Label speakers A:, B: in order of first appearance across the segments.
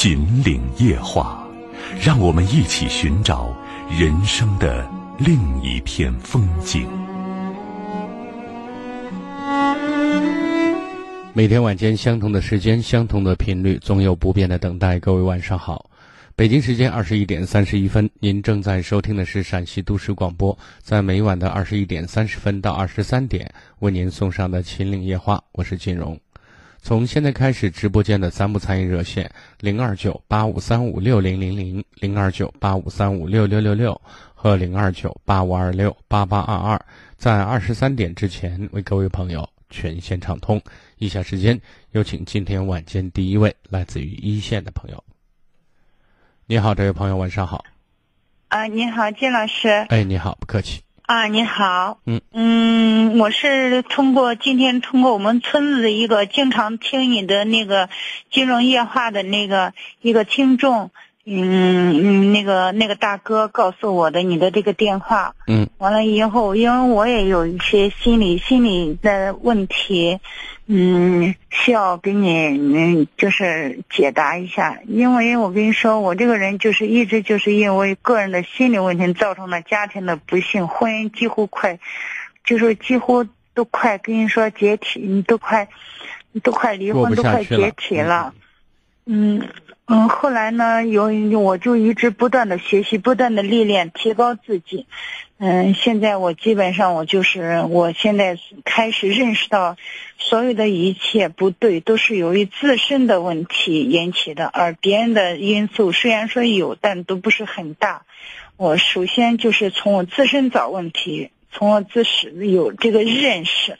A: 秦岭夜话，让我们一起寻找人生的另一片风景。
B: 每天晚间相同的时间，相同的频率，总有不变的等待。各位晚上好，北京时间二十一点三十一分，您正在收听的是陕西都市广播，在每晚的二十一点三十分到二十三点为您送上的秦岭夜话，我是金荣。从现在开始，直播间的三部参与热线零二九八五三五六零零零、零二九八五三五六六六六和零二九八五二六八八二二，在二十三点之前为各位朋友全线畅通。以下时间有请今天晚间第一位来自于一线的朋友。你好，这位朋友，晚上好。
C: 啊，你好，金老师。
B: 哎，你好，不客气。
C: 啊，你好。
B: 嗯
C: 嗯，我是通过今天通过我们村子的一个经常听你的那个金融夜话的那个一个听众，嗯嗯，那个那个大哥告诉我的你的这个电话。
B: 嗯。
C: 完了以后，因为我也有一些心理心理的问题。嗯，需要给你嗯，就是解答一下，因为我跟你说，我这个人就是一直就是因为个人的心理问题造成了家庭的不幸，婚姻几乎快，就是几乎都快跟你说解体，你都快，都快离婚，都快解体了。嗯嗯，嗯后来呢，有我就一直不断的学习，不断的历练，提高自己。嗯，现在我基本上我就是，我现在开始认识到，所有的一切不对都是由于自身的问题引起的，而别人的因素虽然说有，但都不是很大。我首先就是从我自身找问题，从我自身有这个认识，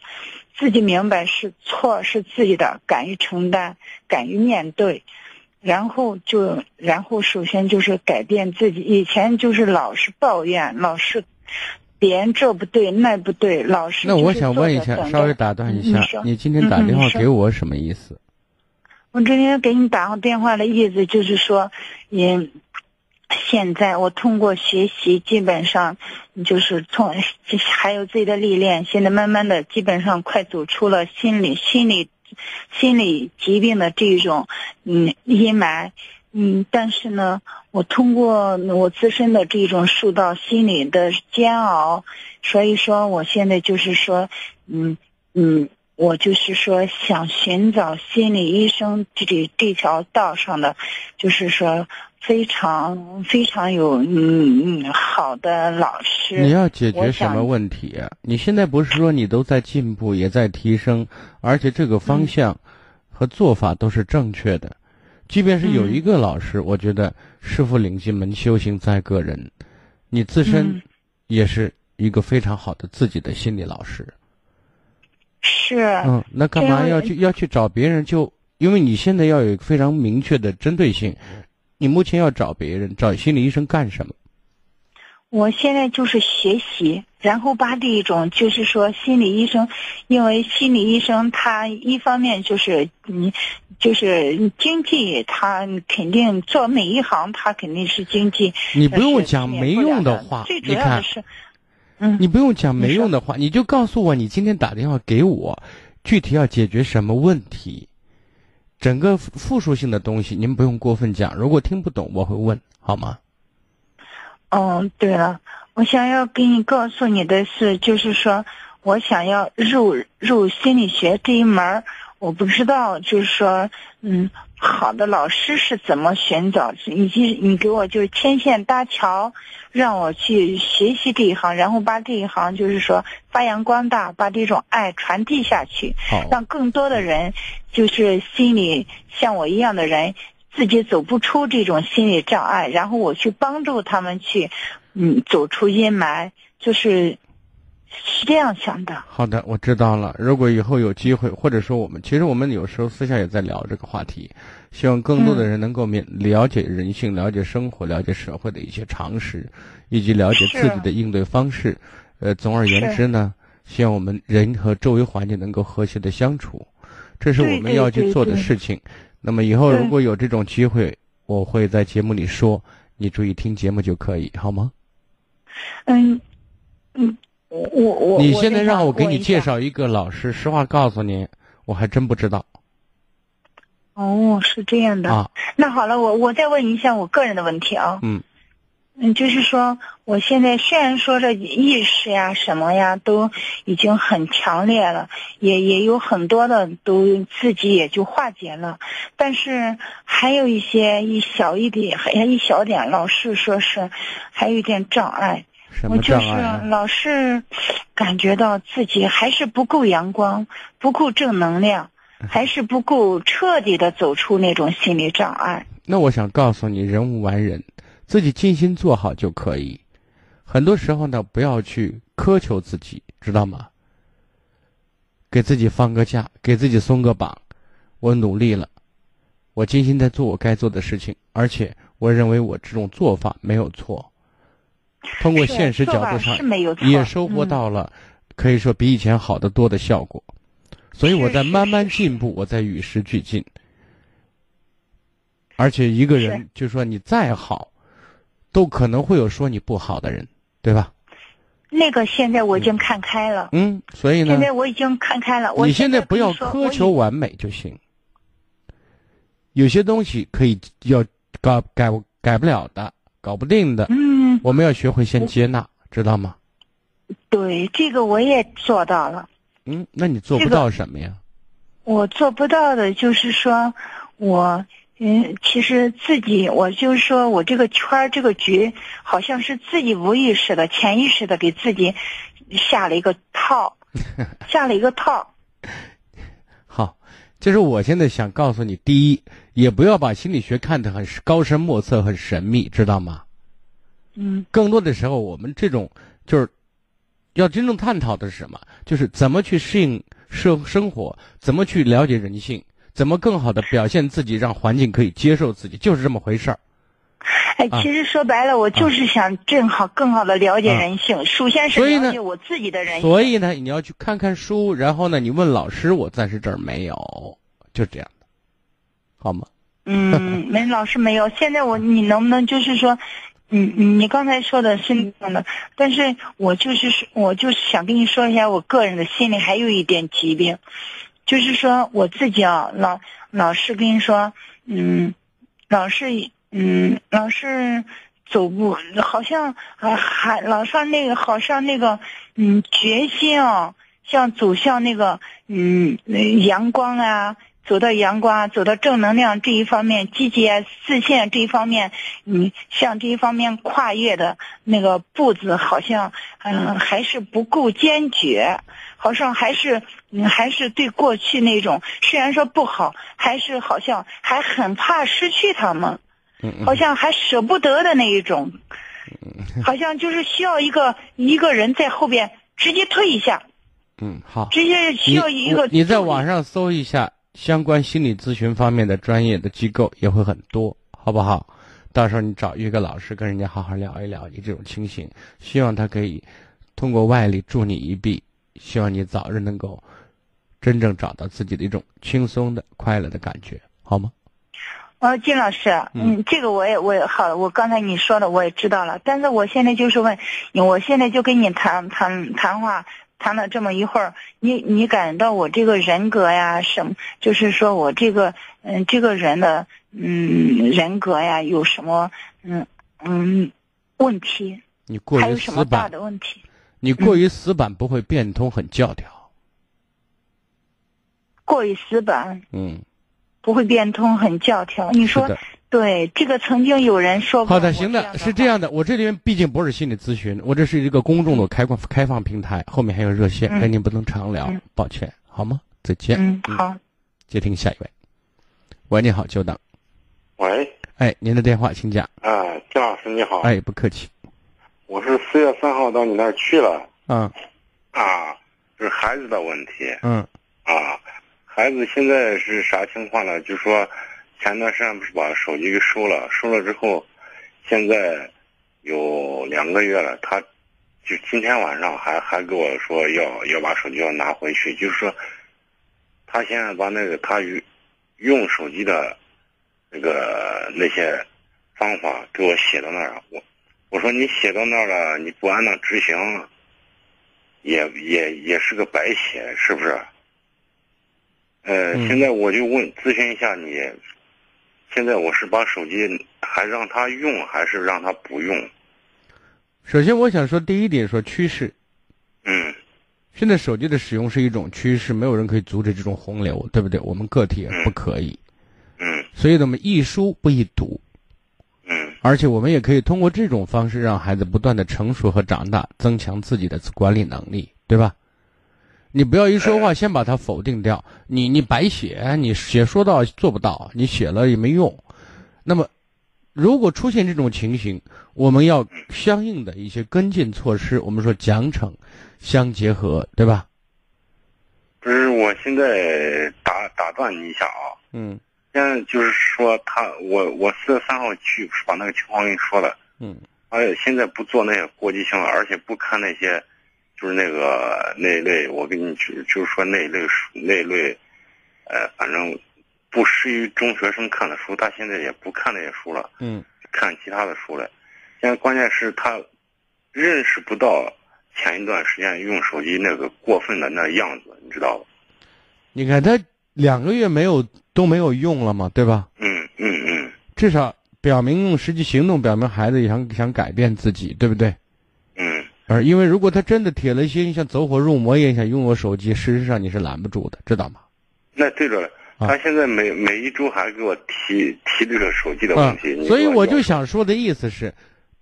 C: 自己明白是错是自己的，敢于承担，敢于面对，然后就然后首先就是改变自己，以前就是老是抱怨，老是。别人这不对那不对，老是
B: 那我想问一下，稍微打断一下，你今天打电话给我什么意思？
C: 我今天给你打个电话的意思就是说，嗯，现在我通过学习，基本上就是从还有自己的历练，现在慢慢的基本上快走出了心理心理心理疾病的这种嗯阴霾。嗯，但是呢，我通过我自身的这种受到心理的煎熬，所以说我现在就是说，嗯嗯，我就是说想寻找心理医生这这条道上的，就是说非常非常有嗯嗯好的老师。
B: 你要解决什么问题啊？你现在不是说你都在进步，也在提升，而且这个方向和做法都是正确的。即便是有一个老师，我觉得师傅领进门，修行在个人。你自身也是一个非常好的自己的心理老师。
C: 是。
B: 嗯，那干嘛要去要去找别人？就因为你现在要有非常明确的针对性。你目前要找别人，找心理医生干什么？
C: 我现在就是学习，然后把这一种就是说心理医生，因为心理医生他一方面就是你就是经济，他肯定做每一行他肯定是经济。
B: 你不用讲没用
C: 的
B: 话，
C: 你看，嗯，
B: 你不用讲没用的话，你就告诉我你今天打电话给我，具体要解决什么问题，整个复数性的东西您不用过分讲，如果听不懂我会问，好吗？
C: 嗯，对了，我想要给你告诉你的是，就是说我想要入入心理学这一门我不知道，就是说，嗯，好的老师是怎么寻找，以及你给我就是牵线搭桥，让我去学习这一行，然后把这一行就是说发扬光大，把这种爱传递下去，让更多的人就是心里像我一样的人。自己走不出这种心理障碍，然后我去帮助他们去，嗯，走出阴霾，就是是这样想的。
B: 好的，我知道了。如果以后有机会，或者说我们，其实我们有时候私下也在聊这个话题，希望更多的人能够面了解人性、了解生活、了解社会的一些常识，以及了解自己的应对方式。呃，总而言之呢，希望我们人和周围环境能够和谐的相处，这是我们要去做的事情。那么以后如果有这种机会，我会在节目里说，你注意听节目就可以，好吗？
C: 嗯，嗯。我我我，
B: 你现在让我给你介绍一个老师，实话告诉你，我还真不知道。
C: 哦，是这样的
B: 啊。
C: 那好了，我我再问一下我个人的问题啊。嗯。嗯，就是说，我现在虽然说这意识呀、什么呀，都已经很强烈了，也也有很多的都自己也就化解了，但是还有一些一小一点，还一小点，老是说是还有一点障碍。我就是老是感觉到自己还是不够阳光，不够正能量，还是不够彻底的走出那种心理障碍。
B: 那我想告诉你，人无完人，自己尽心做好就可以。很多时候呢，不要去苛求自己，知道吗？给自己放个假，给自己松个绑。我努力了，我精心在做我该做的事情，而且我认为我这种做法没有错。通过现实角度上，也收获到了，可以说比以前好得多的效果，所以我在慢慢进步，我在与时俱进。而且一个人，就说你再好，都可能会有说你不好的人，对吧？
C: 那个现在我已经看开了。
B: 嗯，所以呢？
C: 现在我已经看开了。
B: 你现在不要苛求完美就行。有些东西可以要改改改不了的，搞不定的。
C: 嗯。
B: 我们要学会先接纳，知道吗？
C: 对，这个我也做到了。
B: 嗯，那你做不到什么呀？
C: 我做不到的就是说，我嗯，其实自己，我就是说我这个圈儿这个局，好像是自己无意识的、潜意识的给自己下了一个套，下了一个套。
B: 好，就是我现在想告诉你，第一，也不要把心理学看得很高深莫测、很神秘，知道吗？
C: 嗯，
B: 更多的时候，我们这种就是，要真正探讨的是什么？就是怎么去适应生生活，怎么去了解人性，怎么更好的表现自己，让环境可以接受自己，就是这么回事儿。
C: 哎，其实说白了，我就是想正好更好的了解人性，首先是了解我自己的人性。
B: 所以呢，你要去看看书，然后呢，你问老师，我暂时这儿没有，就这样的，好吗？
C: 嗯，没老师没有。现在我，你能不能就是说？你，你刚才说的是那样的，但是我就是说，我就是想跟你说一下，我个人的心里还有一点疾病，就是说我自己啊，老老是跟你说，嗯，老是嗯，老是走不，好像还，还老上那个，好像那个，嗯，决心啊，像走向那个，嗯，阳光啊。走到阳光，走到正能量这一方面，积极自信这一方面，你向这一方面跨越的那个步子，好像嗯还是不够坚决，好像还是嗯还是对过去那种虽然说不好，还是好像还很怕失去他们，好像还舍不得的那一种，好像就是需要一个一个人在后边直接推一下，
B: 嗯好，
C: 直接需要一个
B: 你在网上搜一下。相关心理咨询方面的专业的机构也会很多，好不好？到时候你找一个老师跟人家好好聊一聊你这种情形，希望他可以通过外力助你一臂，希望你早日能够真正找到自己的一种轻松的快乐的感觉，好吗？
C: 呃，金老师，嗯，这个我也我也好，我刚才你说的我也知道了，但是我现在就是问，我现在就跟你谈谈谈话。谈了这么一会儿，你你感到我这个人格呀，什么？就是说我这个嗯，这个人的嗯人格呀，有什么嗯嗯问题？
B: 你过于
C: 死板的问题？
B: 你过于死板不会变通，很教条。
C: 过于死板，
B: 嗯，
C: 不会变通，很教条。你说？对，这个曾经有人说过。
B: 好的，行
C: 的，
B: 是这样的。我这里面毕竟不是心理咨询，我这是一个公众的开放开放平台，后面还有热线，跟您不能常聊，抱歉，好吗？再见。
C: 嗯，好。
B: 接听下一位。喂，你好，久等。
D: 喂。
B: 哎，您的电话，请讲。
D: 啊，金老师你好。
B: 哎，不客气。
D: 我是四月三号到你那儿去了。
B: 嗯。
D: 啊，是孩子的问题。
B: 嗯
D: 啊，孩子现在是啥情况呢？就说前段时间不是把手机给收了，收了之后，现在有两个月了，他就今天晚上还还跟我说要要把手机要拿回去，就是说他现在把那个他用用手机的那个那些方法给我写到那儿，我我说你写到那儿了，你不按那执行，也也也是个白写，是不是？呃，
B: 嗯
D: 现在我就问咨询一下你，现在我是把手机还让他用，还是让他不用？
B: 首先我想说第一点说趋势，
D: 嗯
B: 现在手机的使用是一种趋势，没有人可以阻止这种洪流，对不对？我们个体也不可以，
D: 嗯
B: 所以呢，我们易书不易读，
D: 嗯
B: 而且我们也可以通过这种方式让孩子不断的成熟和长大，增强自己的管理能力，对吧？你不要一说话先把它否定掉，你你白写，你写说到做不到，你写了也没用。那么，如果出现这种情形，我们要相应的一些跟进措施，我们说奖惩相结合，对吧？
D: 不是，我现在打打断你一下啊，
B: 嗯
D: 现在就是说他，我我四月三号去把那个情况跟你说了，
B: 嗯
D: 而且现在不做那些过激性了，而且不看那些，就是那个那一类，我跟你就就是说那一类书那一类，呃，反正不适于中学生看的书，他现在也不看那些书了。
B: 嗯
D: 看其他的书了。现在关键是他认识不到前一段时间用手机那个过分的那样子，你知道吧？
B: 你看他两个月没有都没有用了嘛，对吧？
D: 嗯嗯嗯
B: 至少表明用实际行动表明孩子也想想改变自己，对不对？
D: 嗯
B: 而因为如果他真的铁了心像走火入魔一样想用我手机，事实上你是拦不住的，知道吗？
D: 那对着了。
B: 啊
D: 他现在每每一周还给我提提这个手机的问
B: 啊
D: 题，你，
B: 所以我就想说的意思是，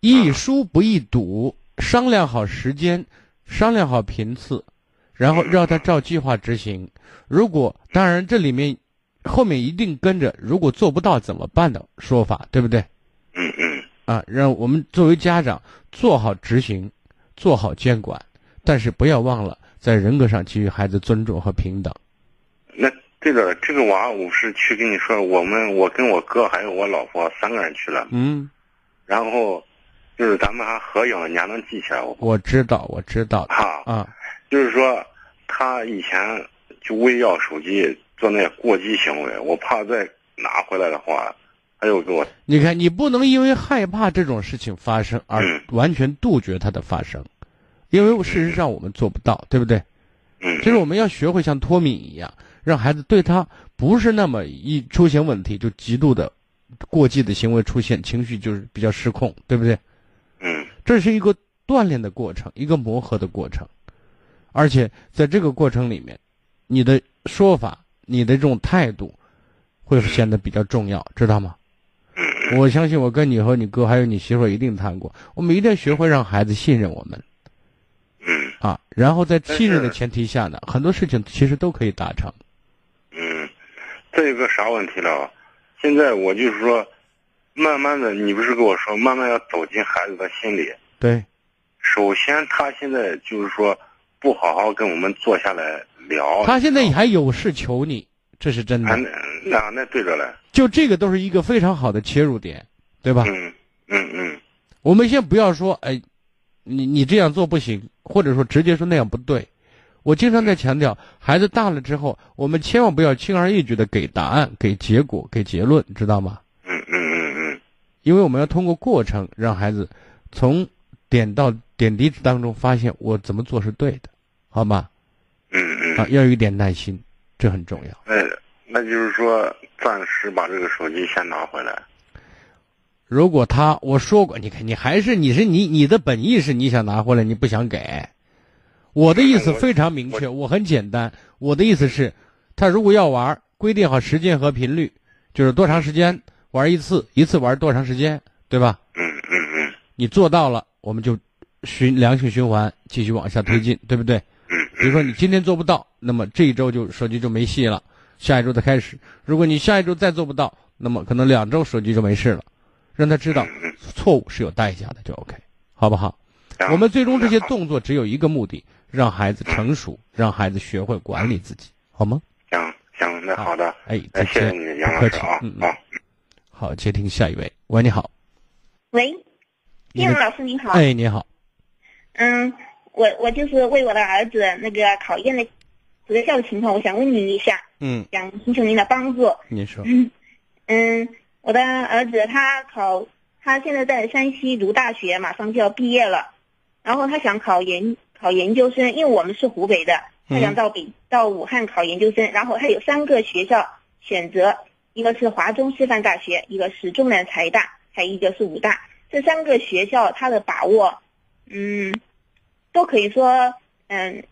B: 易疏不易堵，商量好时间，商量好频次，然后让他照计划执行。如果当然这里面后面一定跟着如果做不到怎么办的说法，对不对？
D: 嗯嗯
B: 啊，让我们作为家长做好执行，做好监管，但是不要忘了在人格上给予孩子尊重和平等。
D: 那对着了，这个娃我是去跟你说，我们我跟我哥还有我老婆三个人去了，
B: 嗯，
D: 然后就是咱们还合影，你还能记起来我。
B: 我知道，我知道的。
D: 哈。
B: 啊，
D: 就是说，他以前就为要手机做那些过激行为，我怕再拿回来的话，他又给我，
B: 你看，你不能因为害怕这种事情发生而
D: 嗯
B: 完全杜绝它的发生，因为事实上我们做不到，对不对？
D: 嗯，
B: 就是我们要学会像脱敏一样，让孩子对他不是那么一出现问题就极度的过激的行为出现，情绪就是比较失控，对不对？
D: 嗯
B: 这是一个锻炼的过程，一个磨合的过程，而且在这个过程里面，你的说法、你的这种态度，会显得比较重要，知道吗？
D: 嗯
B: 我相信我跟你和你哥还有你媳妇儿一定谈过，我们一定要学会让孩子信任我们
D: 嗯
B: 啊，然后在信任的前提下呢，很多事情其实都可以达成。
D: 嗯，这有个啥问题了？现在我就是说，慢慢的，你不是跟我说，慢慢要走进孩子的心里。
B: 对，
D: 首先，他现在就是说，不好好跟我们坐下来聊。
B: 他现在还有事求你，这是真
D: 啊，
B: 的。
D: 那那那对着嘞。
B: 就这个都是一个非常好的切入点，对吧？
D: 嗯嗯嗯
B: 我们先不要说，哎，你你这样做不行，或者说直接说那样不对。我经常在强调，孩子大了之后，我们千万不要轻而易举的给答案、给结果、给结论，知道吗？
D: 嗯嗯嗯嗯
B: 因为我们要通过过程，让孩子从点到点滴当中发现我怎么做是对的，好吗？
D: 嗯嗯。
B: 啊，要有一点耐心，这很重要。
D: 那那就是说，暂时把这个手机先拿回来。
B: 如果他我说过，你看你还是你是你你的本意是你想拿回来，你不想给。我的意思非常明确，我很简单。我的意思是，他如果要玩，规定好时间和频率，就是多长时间玩一次，一次玩多长时间，对吧？
D: 嗯嗯嗯
B: 你做到了，我们就循良性循环继续往下推进，对不对？
D: 嗯
B: 比如说你今天做不到，那么这一周就手机就没戏了，下一周再开始。如果你下一周再做不到，那么可能两周手机就没事了，让他知道错误是有代价的，就 OK，好不好？
D: 嗯。
B: 我们最终这些动作只有一个目的，让孩子成熟，让孩子学会管理自己，好吗？
D: 行行，那好的，
B: 哎，
D: 那
B: 再见，
D: 谢谢你，杨
B: 不客气
D: 老师啊，，
B: 嗯
D: 好
B: 嗯，。好，接听下一位，喂，你好，
E: 喂，
B: 你
E: 叶老师您好。
B: 哎，你好，
E: 嗯，我我就是为我的儿子那个考验的择校的情况，我想问您一下，
B: 嗯，
E: 想寻求您的帮助。
B: 您说，
E: 嗯嗯，我的儿子他考，他现在在山西读大学，马上就要毕业了，然后他想考研考研究生，因为我们是湖北的，他想到北、到武汉考研究生，然后他有三个学校选择，一个是华中师范大学，一个是中南财大，还有一个是武大。这三个学校他的把握，嗯，都可以说嗯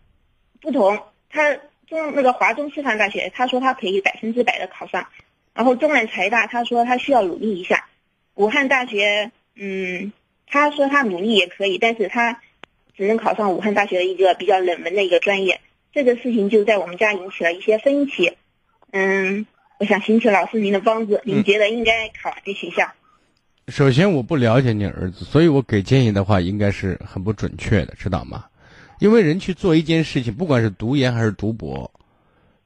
E: 不同。他中那个华中师范大学，他说他可以百分之百的考上，然后中南财大他说他需要努力一下，武汉大学嗯他说他努力也可以，但是他只能考上武汉大学的一个比较冷门的一个专业。这个事情就在我们家引起了一些分歧。嗯，我想寻求老师您的帮助，您觉得应该考哪个学校？
B: 首先我不了解你儿子，所以我给建议的话应该是很不准确的，知道吗？因为人去做一件事情，不管是读研还是读博，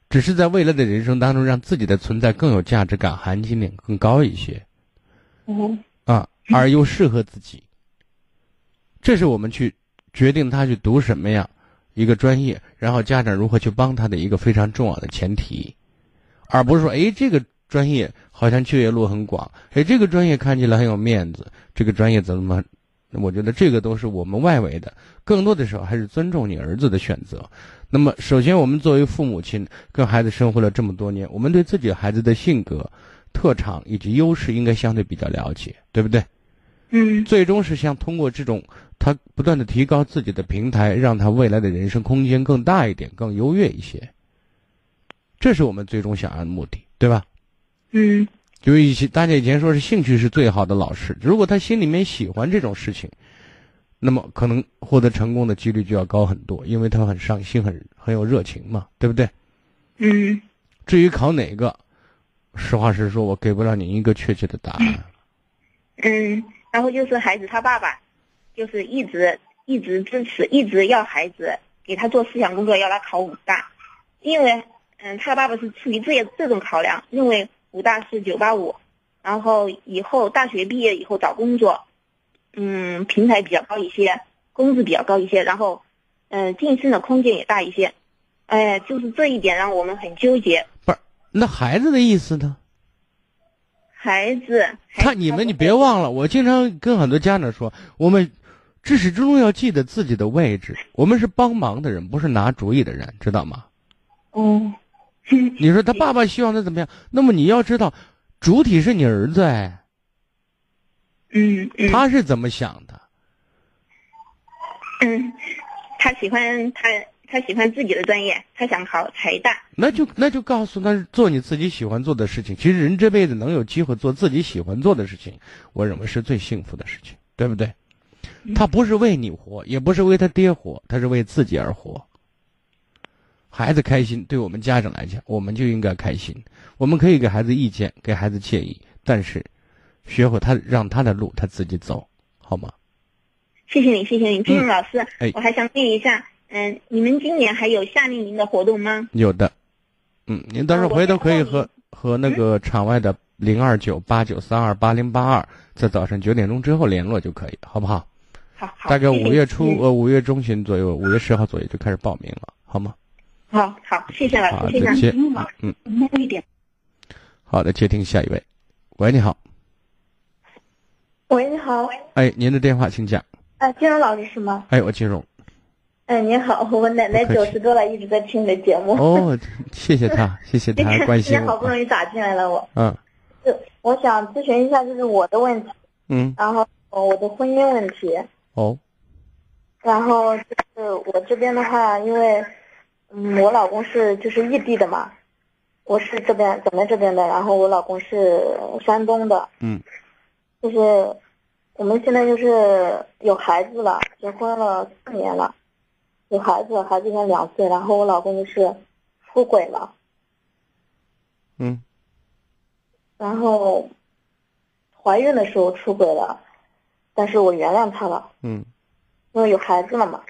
B: 只是在未来的人生当中让自己的存在更有价值感、含金量更高一些
E: 嗯
B: 啊，而又适合自己。这是我们去决定他去读什么样一个专业，然后家长如何去帮他的一个非常重要的前提，而不是说，哎，这个专业好像就业路很广，哎，这个专业看起来很有面子，这个专业怎么？我觉得这个都是我们外围的，更多的时候还是尊重你儿子的选择。那么，首先我们作为父母亲，跟孩子生活了这么多年，我们对自己孩子的性格、特长以及优势应该相对比较了解，对不对？
E: 嗯
B: 最终是想通过这种他不断的提高自己的平台，让他未来的人生空间更大一点，更优越一些。这是我们最终想要的目的，对吧？
E: 嗯
B: 就以前大家以前说是兴趣是最好的老师，如果他心里面喜欢这种事情，那么可能获得成功的几率就要高很多，因为他很上心，很很有热情嘛，对不对？
E: 嗯
B: 至于考哪个，实话实说，我给不了你一个确切的答案。
E: 嗯，然后就是孩子他爸爸，就是一直一直支持，一直要孩子给他做思想工作，要他考武大，因为嗯，他爸爸是出于这这种考量，认为武大是九八五，然后以后大学毕业以后找工作，嗯，平台比较高一些，工资比较高一些，然后嗯，晋升的空间也大一些，哎，就是这一点让我们很纠结。
B: 不是那孩子的意思呢？
E: 孩子，孩子
B: 他你们你别忘了，我经常跟很多家长说，我们至始至终要记得自己的位置，我们是帮忙的人，不是拿主意的人，知道吗？
E: 嗯，
B: 你说他爸爸希望他怎么样，那么你要知道，主体是你儿子哎，
E: 嗯嗯，
B: 他是怎么想的？
E: 嗯，他喜欢他他喜欢自己的专业，他想考财大。
B: 那就那就告诉他做你自己喜欢做的事情。其实人这辈子能有机会做自己喜欢做的事情，我认为是最幸福的事情，对不对？他不是为你活，也不是为他爹活，他是为自己而活。孩子开心，对我们家长来讲，我们就应该开心。我们可以给孩子意见，给孩子建议，但是学会他让他的路他自己走，好吗？
E: 谢谢你，谢谢你，金荣老师。
B: 哎
E: 我还想问一下，嗯，你们今年还有夏令营的活动吗？
B: 有的，嗯，您到时候回头可以和和那个场外的零二九八九三二八零八二，在早上九点钟之后联络就可以，好不好？
E: 好好，
B: 大概五月初
E: 嗯
B: 呃五月中旬左右，五月十号左右就开始报名了，好吗？
E: 好好，谢谢老，师，谢谢。
B: 再见
E: 嗯，
B: 嗯，
E: 慢一点。
B: 好的，接听下一位。喂，你好，
F: 喂，你好，
B: 哎，您的电话请讲。
F: 啊，金荣老师是吗？
B: 哎，我金荣。
F: 哎，您好，我奶奶九十多了，一直在听你的节目。
B: 哦，谢谢他，谢谢
F: 今
B: 他
F: 天
B: 关心
F: 今天好不容。易打进来了，我
B: 嗯
F: 就我想咨询一下，就是我的问题，
B: 嗯，
F: 然后呃我的婚姻问题，
B: 哦，
F: 然后就是我这边的话，因为嗯，我老公是就是异地的嘛，我是这边咱们这边的，然后我老公是山东的，
B: 嗯，
F: 就是我们现在就是有孩子了，结婚了四年了，有孩子，孩子现在两岁，然后我老公就是出轨了，
B: 嗯
F: 然后怀孕的时候出轨了，但是我原谅他了。
B: 嗯
F: 因为有孩子了嘛。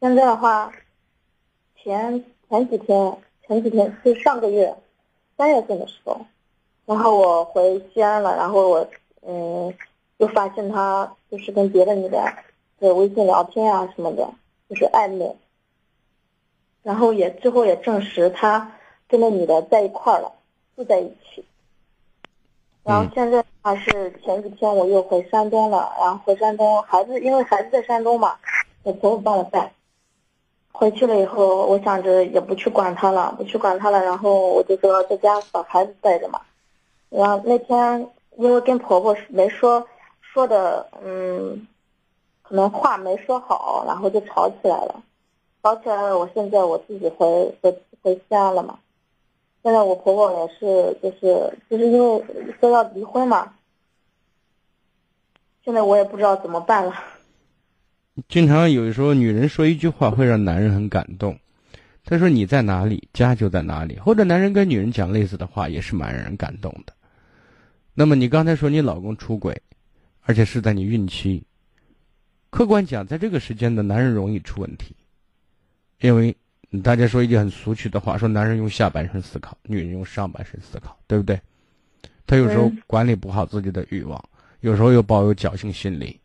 F: 现现在的话，前前几天前几天是上个月三月份的时候，然后我回西安了，然后我嗯就发现他就是跟别的女的在微信聊天啊什么的，就是暧昧。然后也最后也证实他跟那女的在一块儿了，住在一起。然后现在还是前几天我又回山东了，然后回山东，孩子因为孩子在山东嘛，我婆婆帮我带。回去了以后，我想着也不去管他了，不去管他了，然后我就说在家把孩子带着嘛。然后那天因为跟婆婆没说说的，嗯，可能话没说好，然后就吵起来了。吵起来了，我现在我自己回回回西安了嘛。现在我婆婆也是，就是就是因为说要离婚嘛。现在我也不知道怎么办了。
B: 经常有时候女人说一句话会让男人很感动，她说你在哪里，家就在哪里。或者男人跟女人讲类似的话，也是蛮让人感动的。那么你刚才说你老公出轨，而且是在你孕期。客观讲，在这个时间的男人容易出问题。因为大家说一句很俗气的话，说男人用下半身思考，女人用上半身思考，对不对？他有时候管理不好自己的欲望，有时候又抱有侥幸心理。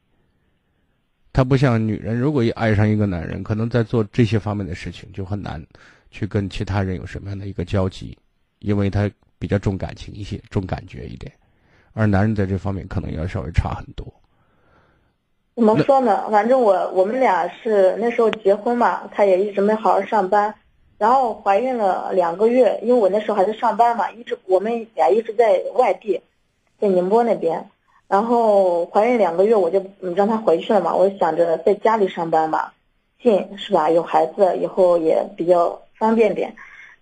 B: 他不像女人，如果一爱上一个男人，可能在做这些方面的事情就很难去跟其他人有什么样的一个交集，因为他比较重感情一些，重感觉一点，而男人在这方面可能要稍微差很多。
F: 怎么说呢？反正我我们俩是那时候结婚嘛，他也一直没好好上班，然后怀孕了两个月，因为我那时候还在上班嘛，一直我们俩一直在外地，在宁波那边，然后怀孕两个月我就让他回去了嘛，我想着在家里上班嘛，近是吧？有孩子以后也比较方便点，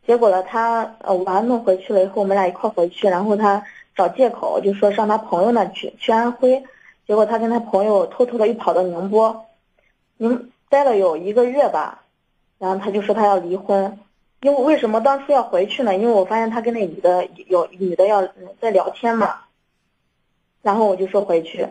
F: 结果呢，他呃我把他弄回去了以后，我们俩一块回去，然后他找借口就说上他朋友那去，去安徽。结果他跟他朋友偷偷的又跑到宁波，宁待了有一个月吧，然后他就说他要离婚，因为为什么当初要回去呢？因为我发现他跟那女的有女的要在聊天嘛，然后我就说回去，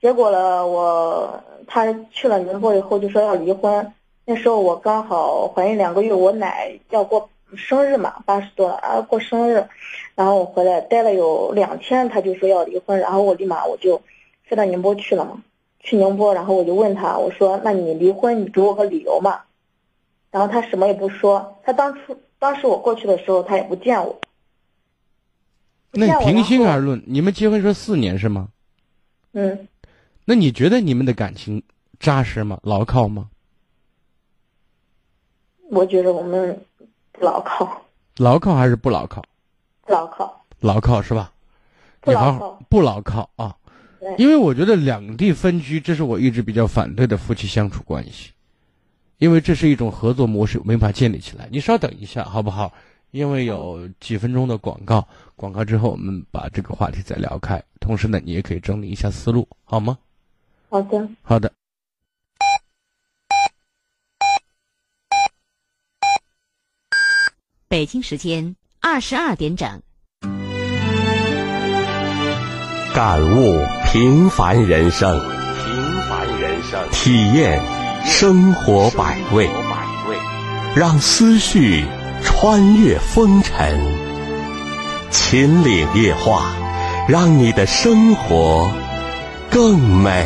F: 结果了我他去了宁波以后就说要离婚，那时候我刚好怀孕两个月，我奶要过生日嘛，八十多了啊过生日，然后我回来待了有两天，他就说要离婚，然后我立马我就。飞到宁波去了嘛？去宁波，然后我就问他，我说：“那你离婚，你给我个理由嘛？”然后他什么也不说。他当初当时我过去的时候，他也不见我。
B: 那你平心而论，你们结婚说四年是吗？
F: 嗯。
B: 那你觉得你们的感情扎实吗？牢靠吗？
F: 我觉得我们牢靠。
B: 牢靠还是不牢靠？
F: 牢靠。
B: 牢靠是吧？
F: 不牢靠。
B: 不牢靠啊。因为我觉得两地分居，这是我一直比较反对的夫妻相处关系，因为这是一种合作模式，没法建立起来。你稍等一下，好不好？因为有几分钟的广告，广告之后我们把这个话题再聊开。同时呢，你也可以整理一下思路，好吗？
F: 好的，
B: 好的。
G: 北京时间二十二点整。
A: 感悟平凡人生，平凡人生，体验生活百味，让思绪穿越风尘，秦岭夜话，让你的生活更美。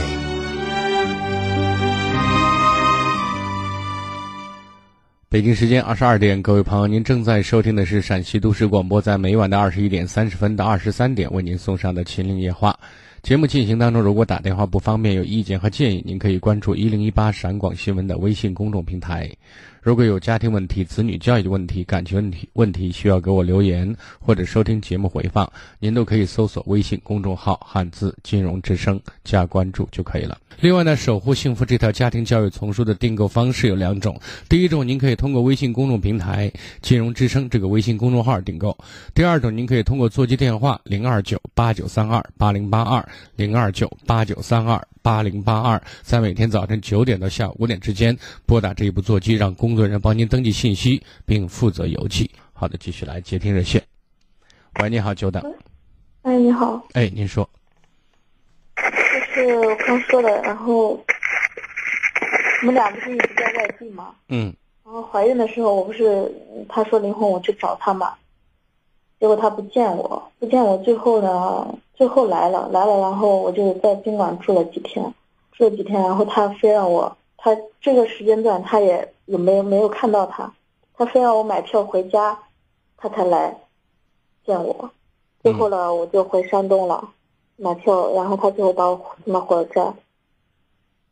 B: 北京时间二十二点，各位朋友，您正在收听的是陕西都市广播，在每晚的二十一点三十分到二十三点为您送上的《秦岭夜话》节目进行当中，如果打电话不方便，有意见和建议，您可以关注一零一八陕广新闻的微信公众平台。如果有家庭问题、子女教育问题、感情问题问题需要给我留言或者收听节目回放，您都可以搜索微信公众号“汉字金融之声”加关注就可以了。另外呢，守护幸福这套家庭教育丛书的订购方式有两种：第一种，您可以通过微信公众平台“金融之声”这个微信公众号订购；第二种，您可以通过座机电话零二九八九三二八零八二零二九八九三二。八零八二，在每天早晨九点到下午五点之间拨打这一部座机，让工作人员帮您登记信息，并负责邮寄。好的，继续来接听热线。喂，你好，久等。
F: 哎，你好。
B: 哎，您说。
F: 就是我刚说的，然后我们俩不是一直在外地吗，
B: 嗯
F: 然后怀孕的时候，我不是他说离婚，我去找他嘛，结果他不见我，不见我，最后呢，最后来了，来了，然后我就在宾馆住了几天，住了几天，然后他非让我，他这个时间段他也也没有没有看到他，他非让我买票回家，他才来见我，最后呢，我就回山东了，买票，然后他最后把我送到火车站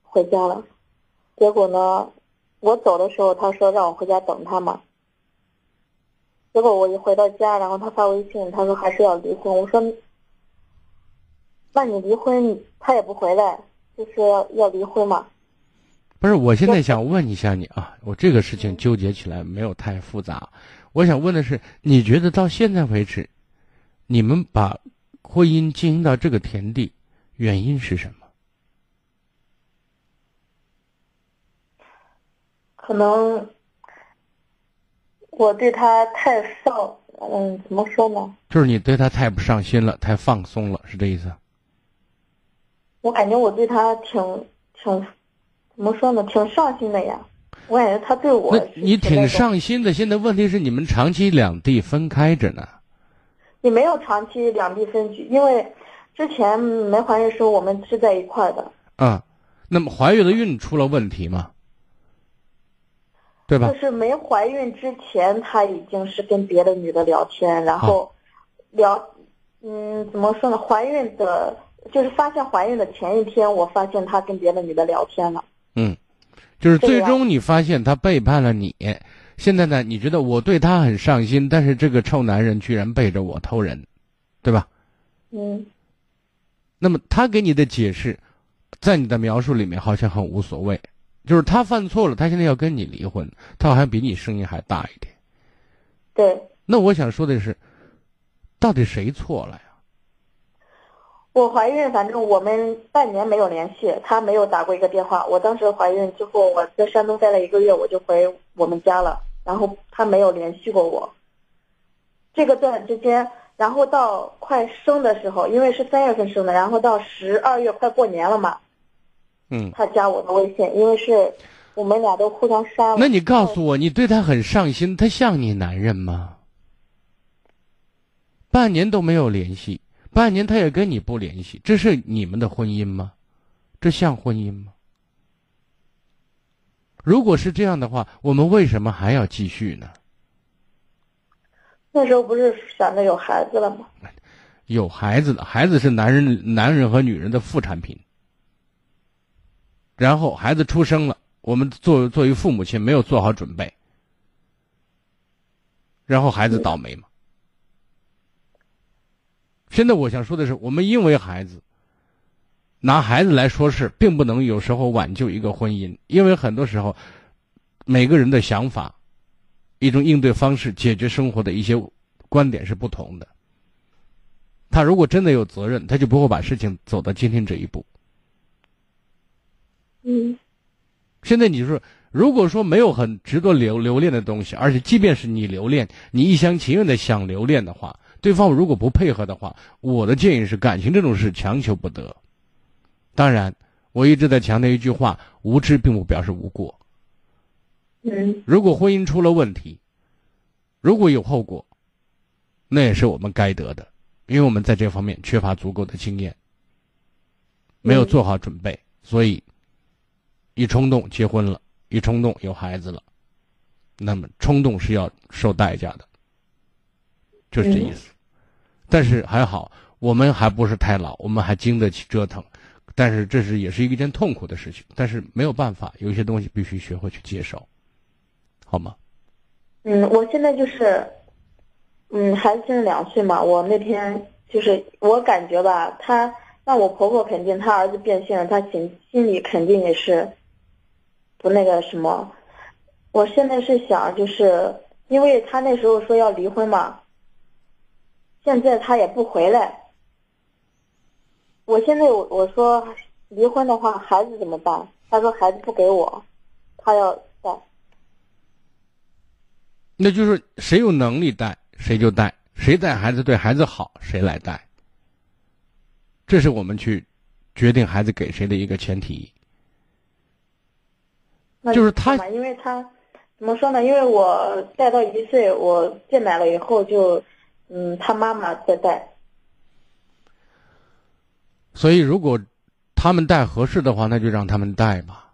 F: 回家了，结果呢。我走的时候，他说让我回家等他嘛。结果我一回到家，然后他发微信，他说还是要离婚。我说，那你离婚他也不回来，就说要离婚嘛。
B: 不是，我现在想问一下你啊，我这个事情纠结起来没有太复杂。我想问的是，你觉得到现在为止，你们把婚姻经营到这个田地，原因是什么？
F: 可能我对他太少，嗯，怎么说呢？
B: 就是你对他太不上心了，太放松了，是这意思？
F: 我感觉我对他挺挺，怎么说呢？挺上心的呀。我感觉他对我
B: 那你挺上心的。现在问题是你们长期两地分开着呢。
F: 你没有长期两地分居，因为之前没怀孕时候我们是在一块儿的。
B: 啊，那么怀孕的孕出了问题吗？对吧？
F: 就是没怀孕之前，他已经是跟别的女的聊天，然后聊，嗯，怎么说呢？怀孕的，就是发现怀孕的前一天，我发现他跟别的女的聊天了。
B: 嗯，就是最终你发现他背叛了你。现在呢，你觉得我对他很上心，但是这个臭男人居然背着我偷人，对吧？
F: 嗯。
B: 那么他给你的解释，在你的描述里面好像很无所谓。就是他犯错了，他现在要跟你离婚，他好像比你声音还大一点。
F: 对。
B: 那我想说的是，到底谁错了呀？
F: 我怀孕，反正我们半年没有联系，他没有打过一个电话。我当时怀孕之后，我在山东待了一个月，我就回我们家了，然后他没有联系过我。这个段之间，然后到快生的时候，因为是三月份生的，然后到十二月快过年了嘛。
B: 嗯，
F: 他加我的微信，因为是我们俩都互相删了。
B: 那你告诉我，你对他很上心，他像你男人吗？半年都没有联系，半年他也跟你不联系，这是你们的婚姻吗？这像婚姻吗？如果是这样的话，我们为什么还要继续呢？
F: 那时候不是想着有孩子了吗？
B: 有孩子的孩子是男人，男人和女人的副产品。然后孩子出生了，我们作作为父母亲没有做好准备，然后孩子倒霉嘛。现在我想说的是，我们因为孩子拿孩子来说事，并不能有时候挽救一个婚姻，因为很多时候每个人的想法、一种应对方式、解决生活的一些观点是不同的。他如果真的有责任，他就不会把事情走到今天这一步。
F: 嗯，
B: 现在你说，如果说没有很值得留留恋的东西，而且即便是你留恋，你一厢情愿的想留恋的话，对方如果不配合的话，我的建议是，感情这种事强求不得。当然，我一直在强调一句话：无知并不表示无过。
F: 嗯，
B: 如果婚姻出了问题，如果有后果，那也是我们该得的，因为我们在这方面缺乏足够的经验，没有做好准备，所以。一冲动结婚了，一冲动有孩子了，那么冲动是要受代价的，就是这意思。但是还好，我们还不是太老，我们还经得起折腾。但是这是也是一件痛苦的事情，但是没有办法，有些东西必须学会去接受，好吗？
F: 嗯，我现在就是，嗯，孩子现在两岁嘛，我那天就是我感觉吧，他那我婆婆肯定他儿子变性了，他心心里肯定也是。不那个什么，我现在是想，就是因为他那时候说要离婚嘛，现在他也不回来。我现在我我说离婚的话，孩子怎么办？他说孩子不给我，他要带。
B: 那就是谁有能力带谁就带，谁带孩子对孩子好谁来带。这是我们去决定孩子给谁的一个前提。
F: 那
B: 就是他，
F: 因为他怎么说呢？因为我带到一岁，我进来了以后就，嗯，他妈妈在带。
B: 所以如果他们带合适的话，那就让他们带吧。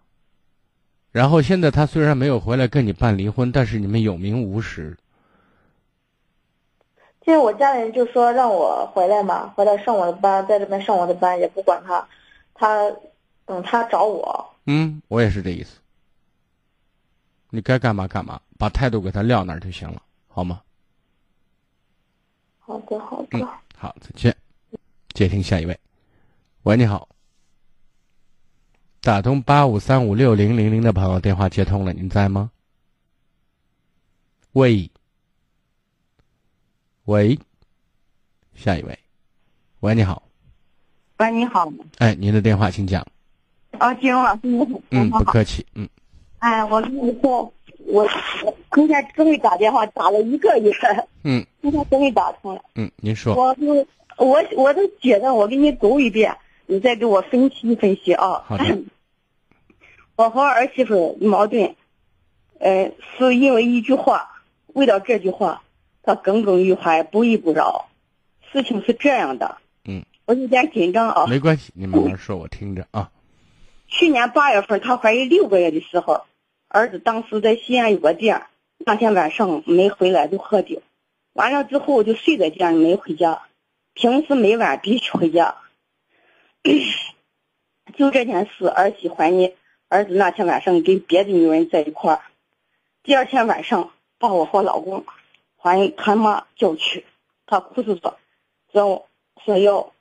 B: 然后现在他虽然没有回来跟你办离婚，但是你们有名无实。
F: 其实我家里人就说让我回来嘛，回来上我的班，在这边上我的班，也不管他，他等他找我。
B: 嗯，我也是这意思。你该干嘛干嘛，把态度给他撂那儿就行了，好吗？
F: 好的，好的。
B: 嗯，好，再见。接听下一位。喂，你好。打通八五三五六零零零的朋友电话接通了，您在吗？喂。喂，下一位。喂，你好。
H: 喂，你好。
B: 哎，您的电话，请讲。
H: 啊，金荣老师，你好。
B: 嗯，不客气。嗯。
H: 哎，我跟你说，我今天终于打电话打了一个月。
B: 嗯。
H: 今天终于打通了。
B: 嗯，您说。
H: 我就我我都觉得，我给你读一遍，你再给我分析分析啊。
B: 好的。
H: 我和儿媳妇矛盾，呃，是因为一句话，为了这句话。他耿耿于怀，不依不饶。事情是这样的，
B: 嗯，
H: 我有点紧张啊。
B: 没关系，你慢慢说，我听着啊。
H: 去年八月份，她怀孕六个月的时候，儿子当时在西安有个店，那天晚上没回来就喝酒，完了之后就睡在店里没回家，平时每晚必须回家。就这件事，儿媳怀疑儿子那天晚上跟别的女人在一块儿，第二天晚上把我和老公。把他妈叫去，他哭着说：“说说要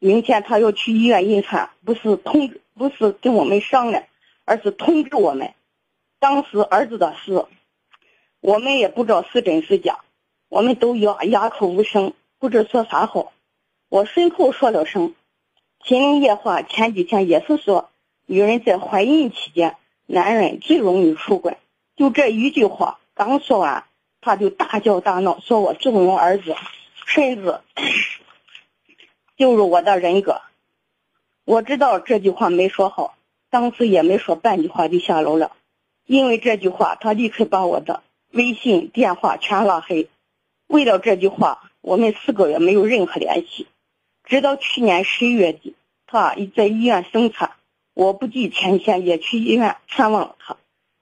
H: 明天他要去医院引产，不是通知，不是跟我们商量，而是通知我们。当时儿子的事，我们也不知道是真是假，我们都哑哑口无声，不知说啥好。我顺口说了声，秦岭夜话前几天也是说，女人在怀孕期间，男人最容易出轨。就这一句话，刚说完。”他就大叫大闹，说我纵容儿子，甚至 羞辱我的人格。我知道这句话没说好，当时也没说半句话就下楼了。因为这句话，他立刻把我的微信、电话全拉黑。为了这句话，我们四个月没有任何联系。直到去年十一月底，他在医院生产，我不计前嫌也去医院看望了他，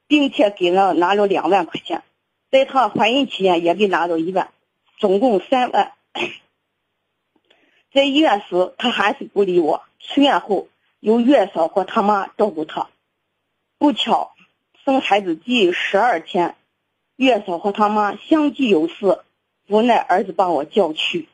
H: 并且给了拿了两万块钱。在她怀孕期间也给拿了一万，总共三万。在医院时，她还是不理我。出院后，由月嫂和他妈照顾她。不巧，生孩子第十二天，月嫂和他妈相继有事，无奈儿子把我叫去。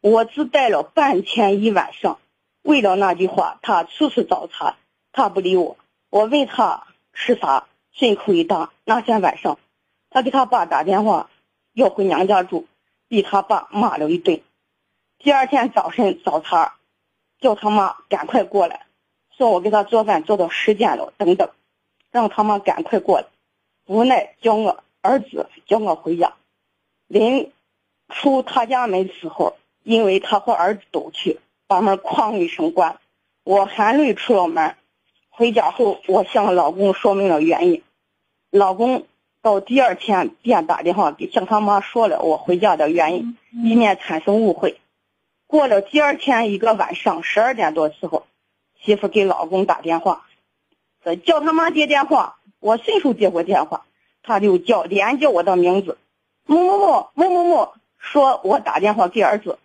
H: 我只待了半天一晚上。为了那句话，他处处找茬，他不理我。我问他吃啥，顺口一答。那天晚上。他给他爸打电话，要回娘家住，被他爸骂了一顿。第二天早晨找茬，叫他妈赶快过来，说我给他做饭做到时间了，等等，让他妈赶快过来。无奈叫我儿子叫我回家。临出他家门的时候，因为他和儿子都去，把门哐一声关。我含泪出了门。回家后，我向老公说明了原因，老公。到第二天便打电话给向他妈说了我回家的原因，以免产生误会。过了第二天一个晚上十二点多时候，媳妇给老公打电话，说叫他妈接电话。我顺手接过电话，他就叫连叫我的名字，某某某某某某，说我打电话给儿子，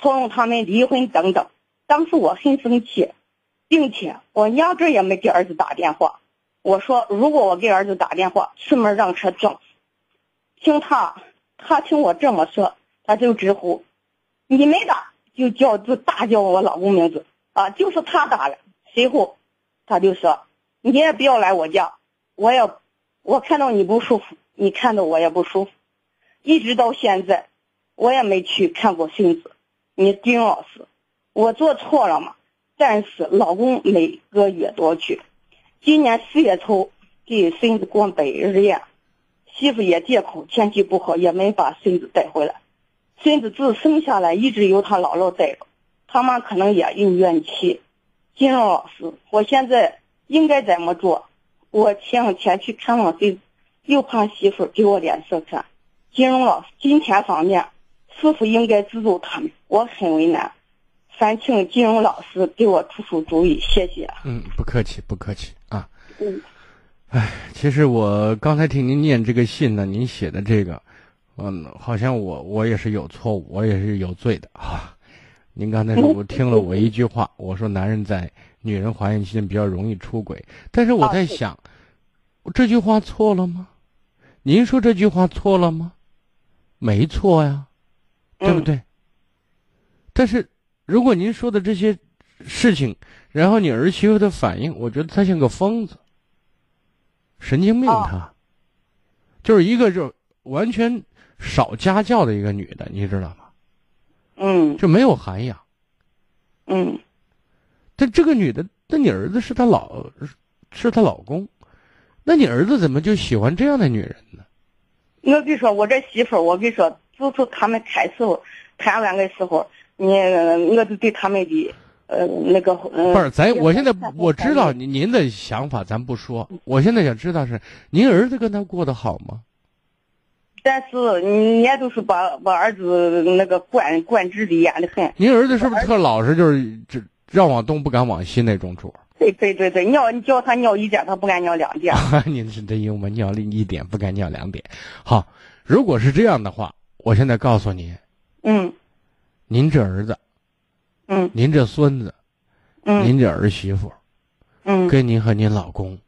H: 怂恿他们离婚等等。当时我很生气，并且我压根也没给儿子打电话。我说，如果我给儿子打电话，出门让车撞死。听他，他听我这么说，他就直呼：“你没打，就叫就大叫我老公名字啊，就是他打的。”随后，他就说：“你也不要来我家，我也我看到你不舒服，你看到我也不舒服。”一直到现在，我也没去看过孙子。你丁老师，我做错了吗？但是老公每个月都去。今年四月初给孙子过百日宴，媳妇也借口天气不好，也没把孙子带回来。孙子自生下来一直由他姥姥带着，他妈可能也有怨气。金荣老师，我现在应该怎么做？我前两天去看望谁，又怕媳妇给我脸色看。金融老师，金钱方面，是否应该资助他们？我很为难，烦请金融老师给我出出主意，谢谢。
B: 嗯，不客气，不客气啊。
H: 嗯，
B: 哎，其实我刚才听您念这个信呢，您写的这个，嗯，好像我我也是有错误，我也是有罪的啊。您刚才说我 听了我一句话，我说男人在女人怀孕期间比较容易出轨，但是我在想，这句话错了吗？您说这句话错了吗？没错呀，对不对？但是如果您说的这些事情，然后你儿媳妇的反应，我觉得她像个疯子。神经病，她，就是一个就完全少家教的一个女的，你知道吗？
H: 嗯，
B: 就没有涵养。
H: 嗯，
B: 但这个女的，那你儿子是她老，是她老公，那你儿子怎么就喜欢这样的女人呢？
H: 我跟你说，我这媳妇儿，我跟你说，自从他们开始谈恋爱的时候，你我就对他们的。呃，那个呃，
B: 不是，咱我现在我知道您您的想法，咱不说。我现在想知道是您儿子跟他过得好吗？
H: 但是你也都是把把儿子那个管管制的严的很。
B: 您儿子是不是特老实？就是这让往东不敢往西那种主？
H: 对对对对，尿你叫他尿一点，他不敢尿两点。
B: 您是真幽默，尿一点不敢尿两点。好，如果是这样的话，我现在告诉您，
H: 嗯，
B: 您这儿子。
H: 嗯，
B: 您这孙子，
H: 嗯，
B: 您这儿媳妇，
H: 嗯，
B: 跟您和您老公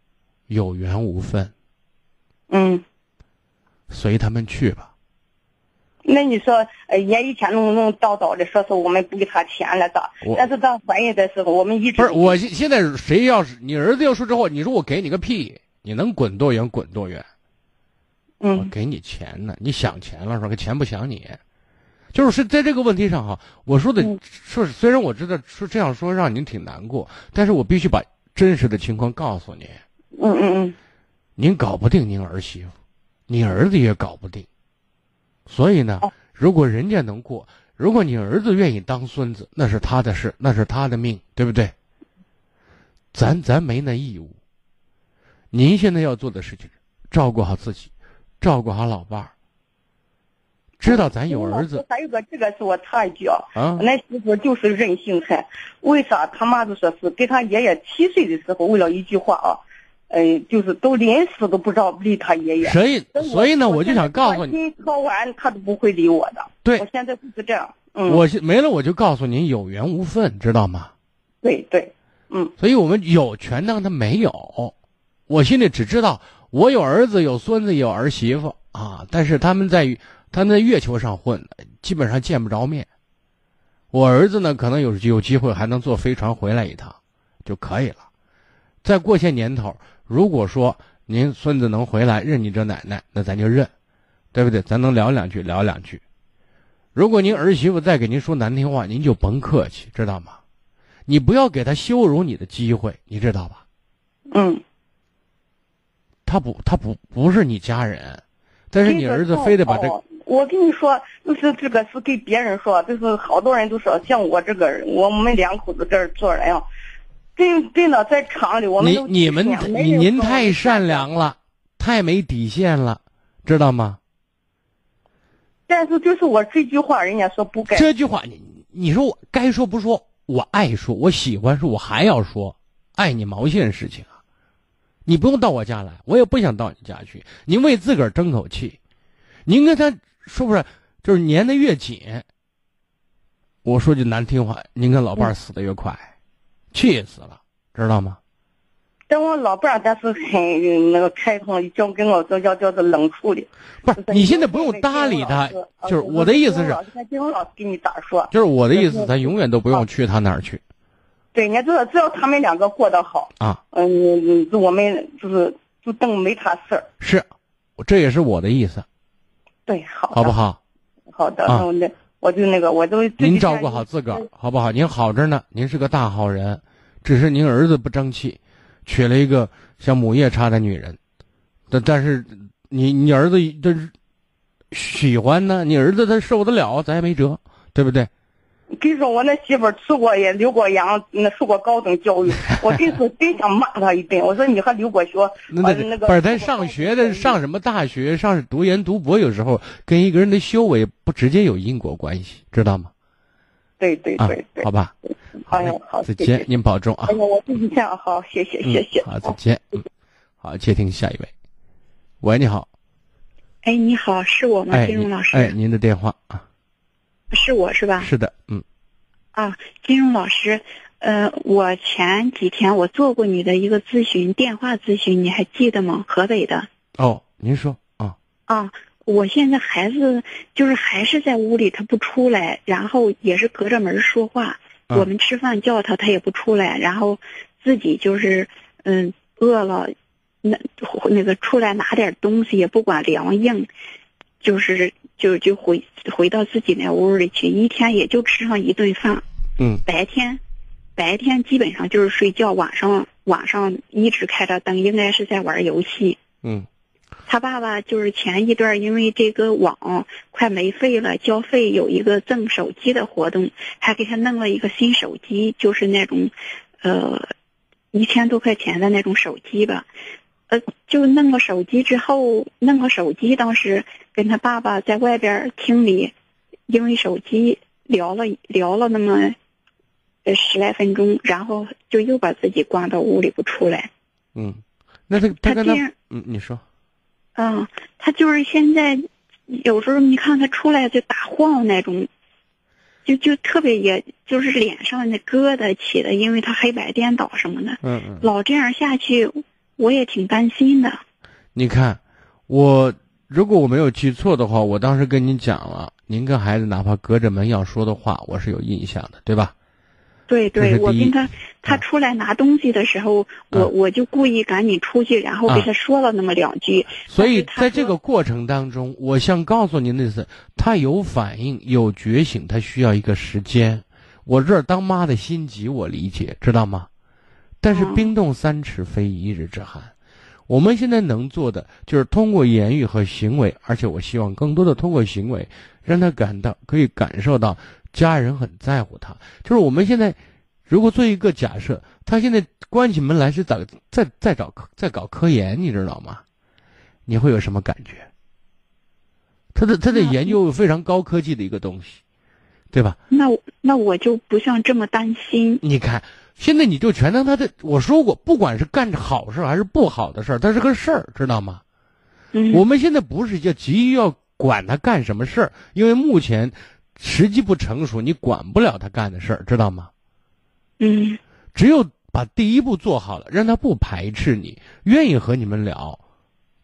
B: 有缘无分，
H: 嗯，
B: 随他们去吧。
H: 那你说，呃，也以前弄弄叨叨的，说是我们不给他钱了咋？但是到怀孕的时候，我们一直
B: 不是我现现在谁要是你儿子要说之后，你说我给你个屁，你能滚多远滚多远？
H: 嗯，
B: 我给你钱呢，你想钱了是吧？可钱不想你。就是是在这个问题上哈，我说的说，虽然我知道说这样说让您挺难过，但是我必须把真实的情况告诉您。
H: 嗯嗯嗯，
B: 您搞不定您儿媳妇，你儿子也搞不定，所以呢，如果人家能过，如果你儿子愿意当孙子，那是他的事，那是他的命，对不对？咱咱没那义务。您现在要做的事情，照顾好自己，照顾好老伴儿。知道咱有儿子，
H: 还有个这个是我插一句啊，
B: 啊，
H: 那媳妇就是任性很。为啥他妈就说是给他爷爷七岁的时候，为了一句话啊，呃，就是都临死都不知道理他爷爷。
B: 所以，所以呢，我就想告诉你，
H: 考完他都不会理我的。
B: 对，
H: 我现在就是这样。嗯，
B: 我没了，我就告诉您有缘无分，知道吗？
H: 对对，嗯。
B: 所以我们有权当他没有，我心里只知道我有儿子，有孙子，有儿媳妇啊，但是他们在他们在月球上混，基本上见不着面。我儿子呢，可能有有机会还能坐飞船回来一趟，就可以了。再过些年头，如果说您孙子能回来认你这奶奶，那咱就认，对不对？咱能聊两句，聊两句。如果您儿媳妇再给您说难听话，您就甭客气，知道吗？你不要给他羞辱你的机会，你知道吧？
H: 嗯。
B: 他不，他不不是你家人，但是你儿子非得把这。
H: 我跟你说，就是这个是给别人说，就是好多人都说，像我这个人，我们两口子这儿做人啊，真真的在厂里，我们
B: 你你们您太善良了，太没底线了，知道吗？
H: 但是就是我这句话，人家说不该。
B: 这句话，你你说我该说不说？我爱说，我喜欢说，我还要说，爱你毛线事情啊！你不用到我家来，我也不想到你家去。您为自个儿争口气，您跟他。说不是就是粘的越紧？我说句难听话，您跟老伴儿死的越快，气死了，知道吗？
H: 但我老伴儿他是很那个开通，就跟我说叫叫做冷处理。
B: 不是，你现在不用搭理他，就是我的意思是，
H: 金融老师给你咋说？
B: 就是我的意思，咱永远都不用去他那儿去。
H: 对，你知道，只要他们两个过得好
B: 啊，
H: 嗯，我们就是就等没他事儿。
B: 是，这也是我的意思。
H: 对，好，
B: 好不好？
H: 好的，那我那我就那个，我都
B: 您照顾好自个儿，好不好？您好着呢，您是个大好人，只是您儿子不争气，娶了一个像母夜叉的女人，但但是你你儿子这喜欢呢，你儿子他受得了，咱也没辙，对不对？
H: 跟你说，我那媳妇儿吃过也留过洋，那受过高等教育。我真是真想骂她一顿。我说你还留过学？
B: 那
H: 呃那个
B: 不是他上学的，上什么大学，上读研读博，有时候跟一个人的修为不直接有因果关系，知道吗？
H: 对对
B: 啊
H: 对，对
B: 好。吧，
H: 哎呦，好，
B: 再。见您保重啊
H: 哎。呀，我自己想好，谢谢谢谢。
B: 嗯，好，再见。嗯，好，接听下一位。喂，你好，
I: 哎，你好，是我吗？
B: 哎，
I: 金融老师，
B: 哎，您的电话啊，
I: 是我是吧？
B: 是的，嗯，
I: 啊，金融老师，呃，我前几天我做过你的一个咨询，电话咨询，你还记得吗？河北的。
B: 哦，您说啊，
I: 啊，我现在孩子就是还是在屋里，他不出来，然后也是隔着门说话。
B: 嗯
I: 我们吃饭叫他，他也不出来，然后自己就是嗯饿了，那那个出来拿点东西，也不管凉硬，就是就就回回到自己那屋里去，一天也就吃上一顿饭。
B: 嗯
I: 白天白天基本上就是睡觉，晚上晚上一直开着灯，应该是在玩游戏。
B: 嗯
I: 他爸爸就是前一段因为这个网快没费了，交费有一个赠手机的活动，还给他弄了一个新手机，就是那种，呃，一千多块钱的那种手机吧。呃，就弄个手机之后，弄个手机，当时跟他爸爸在外边厅里，因为手机聊了聊了那么，呃十来分钟，然后就又把自己关到屋里不出来。
B: 嗯，那他他跟他嗯，你说
I: 嗯，他就是现在有时候你看他出来就打晃那种，就就特别也就是脸上那疙瘩起的，因为他黑白颠倒什么的，
B: 嗯嗯，
I: 老这样下去，我也挺担心的。
B: 你看我如果我没有记错的话，我当时跟您讲了，您跟孩子哪怕隔着门要说的话，我是有印象的，对吧？
I: 对对，我跟他他出来拿东西的时候，我
B: 嗯
I: 我就故意赶紧出去，然后
B: 啊
I: 给他说了那么两句。
B: 所以在这个过程当中，我想告诉您的是，他有反应、有觉醒，他需要一个时间。我这儿当妈的心急，我理解，知道吗？但是
I: 嗯
B: 冰冻三尺，非一日之寒。我们现在能做的就是通过言语和行为，而且我希望更多的通过行为，让他感到可以感受到家人很在乎他。就是我们现在，如果做一个假设，他现在关起门来是在在在找科在搞科研，你知道吗？你会有什么感觉？他的他的研究非常高科技的一个东西，对吧？
I: 那我那我就不像这么担心。
B: 你看，现在你就全当他的。我说过，不管是干着好事儿还是不好的事儿，它是个事儿，知道吗？
I: 嗯，
B: 我们现在不是要急于要管他干什么事儿，因为目前时机不成熟，你管不了他干的事儿，知道吗？
I: 嗯
B: 只有把第一步做好了，让他不排斥你，愿意和你们聊，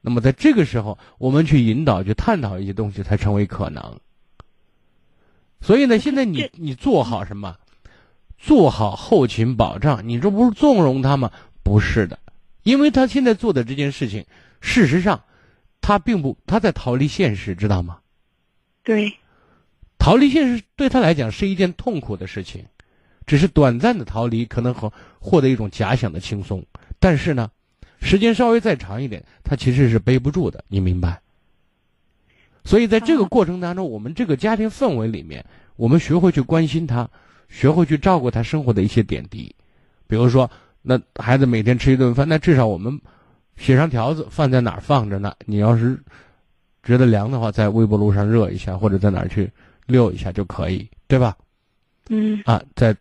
B: 那么在这个时候，我们去引导、去探讨一些东西，才成为可能。所以呢，现在你你做好什么？做好后勤保障，你这不是纵容他吗？不是的，因为他现在做的这件事情，事实上，他并不他在逃离现实，知道吗？
I: 对，
B: 逃离现实对他来讲是一件痛苦的事情，只是短暂的逃离，可能和获得一种假想的轻松。但是呢，时间稍微再长一点，他其实是背不住的，你明白？所以在这个
I: 哦
B: 过程当中，我们这个家庭氛围里面，我们学会去关心他，学会去照顾他生活的一些点滴，比如说，那孩子每天吃一顿饭，那至少我们写上条子，饭在哪儿放着呢？你要是觉得凉的话，在微波炉上热一下，或者在哪儿去溜一下就可以，对吧？
I: 嗯
B: 啊，在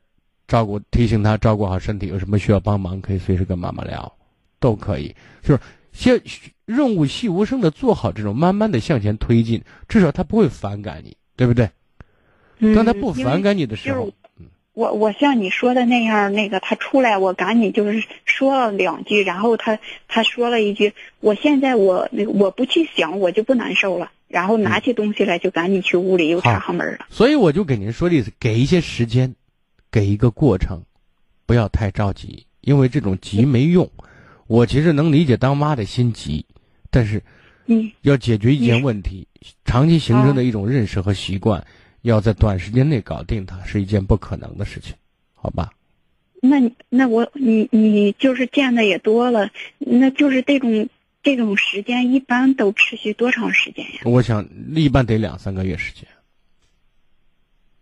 B: 照顾提醒他照顾好身体，有什么需要帮忙可以随时跟妈妈聊，都可以。就是先润物细无声的做好这种，慢慢的向前推进，至少他不会反感你，对不对？
I: 嗯，
B: 当他不反感你的时候
I: 就是，我我像你说的那样，那个他出来，我赶紧就是说了两句，然后他他说了一句，我现在我那个我不去想，我就不难受了，然后拿起东西来就赶紧去屋里又插上门了。
B: 所以我就给您说的意思，给一些时间，给一个过程，不要太着急，因为这种急没用。我其实能理解当妈的心急，但是
I: 嗯
B: 要解决一件问题，长期形成的一种认识和习惯，要在短时间内搞定它，是一件不可能的事情，好吧？
I: 那那我你你就是见的也多了，那就是这种这种时间一般都持续多长时间呀？
B: 我想一般得两三个月时间。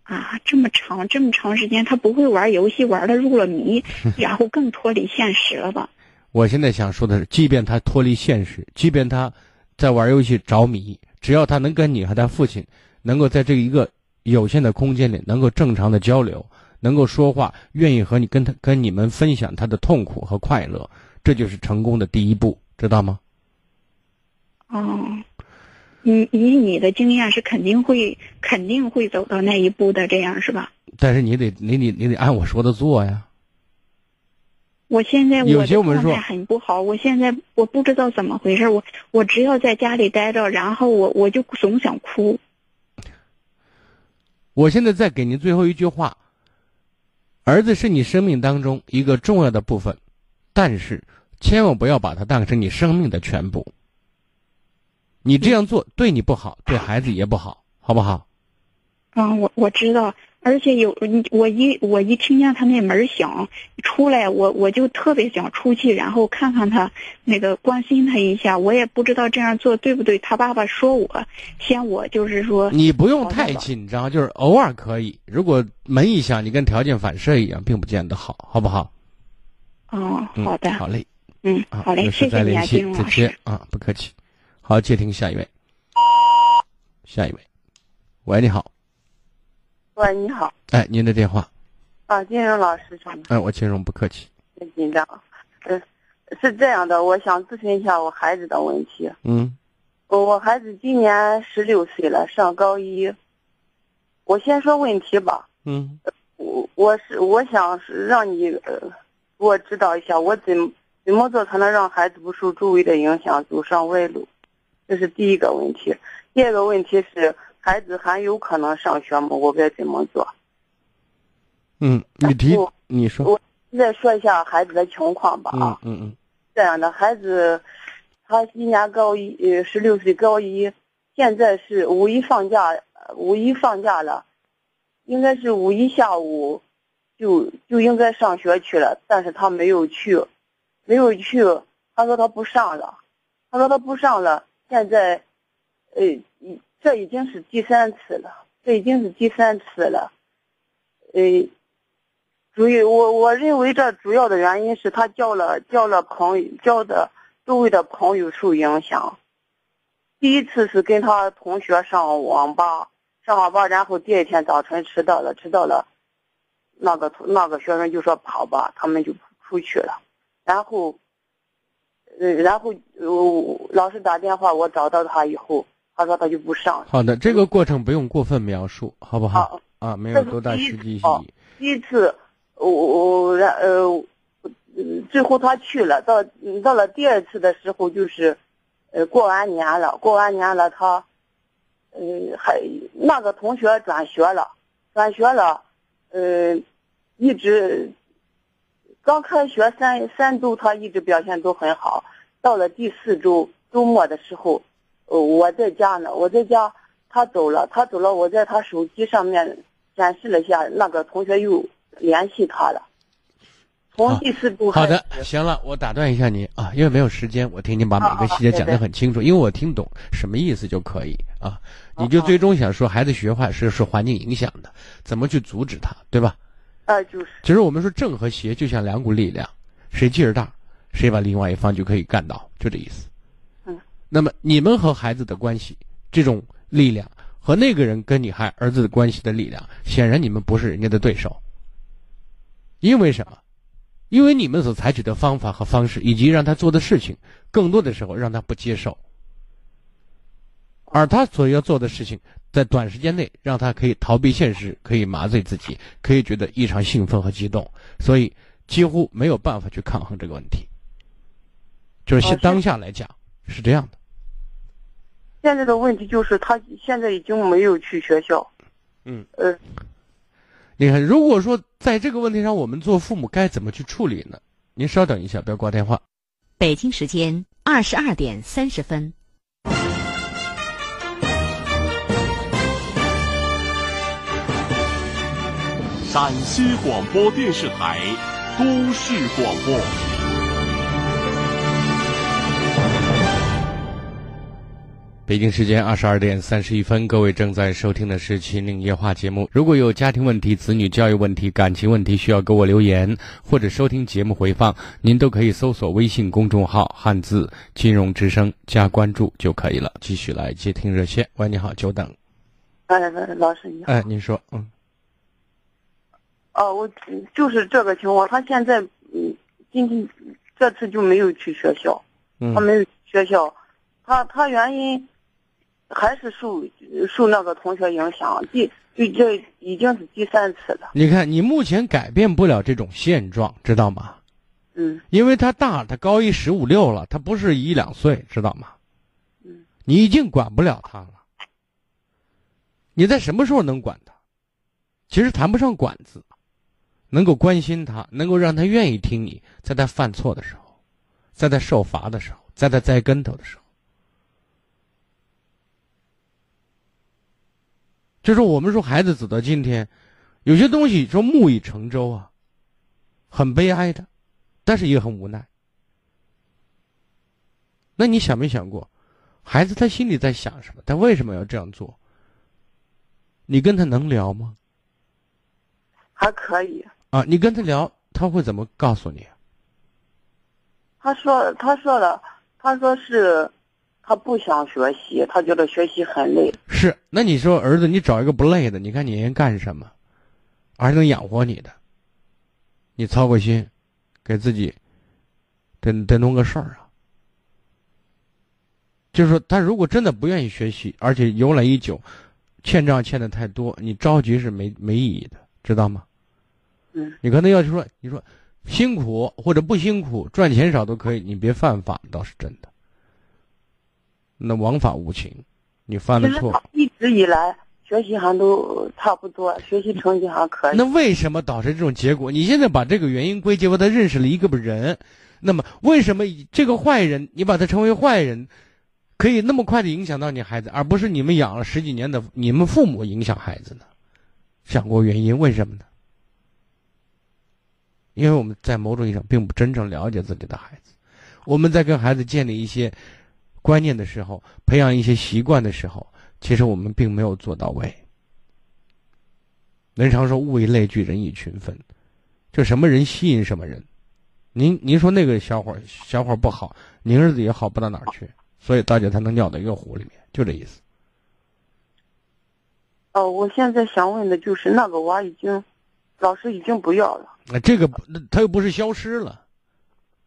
I: 啊，这么长这么长时间，他不会玩游戏，玩的入了迷，然后更脱离现实了吧？
B: 我现在想说的是，即便他脱离现实，即便他在玩游戏着迷，只要他能跟你和他父亲能够在这一个有限的空间里能够正常的交流，能够说话，愿意和你跟他跟你们分享他的痛苦和快乐，这就是成功的第一步，知道吗？
I: 哦，以以你的经验是肯定会肯定会走到那一步的，这样是吧？
B: 但是你得你得你得按我说的做呀。
I: 我现在
B: 有
I: 我
B: 些我们说
I: 的状态很不好，我现在我不知道怎么回事，我我只要在家里待着，然后我我就总想哭。
B: 我现在再给您最后一句话：儿子是你生命当中一个重要的部分，但是千万不要把它当成你生命的全部。你这样做对你不好，对孩子也不好，好不好？
I: 嗯，我我知道，而且有你我一我一听见他那门响出来，我我就特别想出去，然后看看他，那个关心他一下。我也不知道这样做对不对。他爸爸说我嫌我就是说，
B: 你不用太紧张，就是偶尔可以。如果门一响，你跟条件反射一样，并不见得好，好不好？
I: 哦，
B: 嗯
I: 好的，
B: 好嘞，
I: 嗯，
B: 啊，
I: 好嘞，谢谢你啊，
B: 再联系
I: 金，老师。
B: 见啊，不客气。好，接听下一位。下一位，喂，你好，
H: 喂，你好，
B: 哎，您的电话，
H: 啊，金荣老师上
B: 哎，我金融不客气，
H: 别紧张，嗯、是这样的，我想咨询一下我孩子的问题。
B: 嗯
H: 我我孩子今年十六岁了，上高一。我先说问题吧，
B: 嗯
H: 我我是我想让你呃给我指导一下，我怎怎么做才能让孩子不受周围的影响走上歪路？这是第一个问题。第二个问题是，孩子还有可能上学吗？我该怎么做？
B: 嗯，你提，你说，
H: 我再说一下孩子的情况吧啊。
B: 嗯嗯嗯
H: 这样的孩子，他今年高一，呃，十六岁高一，现在是五一放假，呃五一放假了，应该是五一下午就就应该上学去了，但是他没有去，没有去，他说他不上了，他说他不上了，现在，呃，已这已经是第三次了，这已经是第三次了，呃。主要我我认为这主要的原因是他交了交了朋友交的周围的朋友受影响。第一次是跟他同学上网吧，上网吧，然后第二天早晨迟到了，迟到了，那个那个学生就说跑吧，他们就出去了，然后，呃，然后呃老师打电话，我找到他以后，他说他就不上了。
B: 好的，这个过程不用过分描述，好不好？
H: 好，
B: 啊，没有多大实际意义。
H: 第一次，我我然呃，嗯最后他去了，到嗯到了第二次的时候，就是，呃，过完年了，过完年了，他，呃，还那个同学转学了，转学了，呃，一直，刚开学三三周，他一直表现都很好，到了第四周周末的时候，呃，我在家呢，我在家，他走了，他走了，我在他手机上面显示了一下，那个同学又联系他了。从第四步
B: 好的行了，我打断一下您啊，因为没有时间，我听您把每个细节讲得很清楚，因为我听懂什么意思就可以啊。你就最终想说孩子学坏是受环境影响的，怎么去阻止他，对吧？
H: 呃，就是
B: 其实我们说正和邪就像两股力量，谁劲儿大，谁把另外一方就可以干倒，就这意思。那么你们和孩子的关系，这种力量和那个人跟你还儿子的关系的力量，显然你们不是人家的对手。因为什么？因为你们所采取的方法和方式，以及让他做的事情，更多的时候让他不接受，而他所要做的事情，在短时间内让他可以逃避现实，可以麻醉自己，可以觉得异常兴奋和激动，所以几乎没有办法去抗衡这个问题。就是现当下来讲是这样的。
H: 现在的问题就是他现在已经没有去学校。
B: 嗯。
H: 呃，
B: 你看，如果说在这个问题上，我们做父母该怎么去处理呢？您稍等一下，不要挂电话。
G: 北京时间二十二点三十分。
J: 陕西广播电视台都市广播。
B: 北京时间二十二点三十一分，各位正在收听的是《秦岭夜话》节目。如果有家庭问题、子女教育问题、感情问题，需要给我留言或者收听节目回放，您都可以搜索微信公众号“汉字金融之声”加关注就可以了。继续来接听热线。喂，你好，久等。
H: 哎，老师你好。
B: 哎，您说，嗯。
H: 哦，我就是这个情况。他现在，嗯，今天这次就没有去学校，他没有学校，他他原因。还是受受那个同学影响，第就这已经是第三次了。
B: 你看，你目前改变不了这种现状，知道吗？
H: 嗯。
B: 因为他大，他高一十五六了，他不是一两岁，知道吗？
H: 嗯。
B: 你已经管不了他了。你在什么时候能管他？其实谈不上管字，能够关心他，能够让他愿意听你，在他犯错的时候，在他受罚的时候，在他栽跟头的时候。就是我们说孩子走到今天，有些东西说木已成舟啊，很悲哀的，但是也很无奈。那你想没想过，孩子他心里在想什么？他为什么要这样做？你跟他能聊吗？
H: 还可以
B: 啊，你跟他聊，他会怎么告诉你？
H: 他说：“他说了，他说是。”他不想学习，他觉得学习很累。
B: 是，那你说儿子，你找一个不累的，你看你愿干什么，还能养活你的，你操个心，给自己得得弄个事儿啊。就是说，他如果真的不愿意学习，而且由来已久，欠账欠的太多，你着急是没没意义的，知道吗？
H: 嗯。
B: 你可能要说，你说辛苦或者不辛苦，赚钱少都可以，你别犯法，倒是真的。那王法无情，你犯了错。
H: 一直以来学习还都差不多，学习成绩还可以。
B: 那为什么导致这种结果？你现在把这个原因归结为他认识了一个人，那么为什么这个坏人你把他称为坏人，可以那么快的影响到你孩子，而不是你们养了十几年的你们父母影响孩子呢？想过原因为什么呢？因为我们在某种意义上并不真正了解自己的孩子，我们在跟孩子建立一些。观念的时候，培养一些习惯的时候，其实我们并没有做到位。人常说物以类聚，人以群分，就什么人吸引什么人。您您说那个小伙小伙不好，您儿子也好不到哪儿去，所以大家才能尿到一个壶里面，就这意思。
H: 哦，我现在想问的就是那个娃已经，老师已经不要了。
B: 那这个他又不是消失了，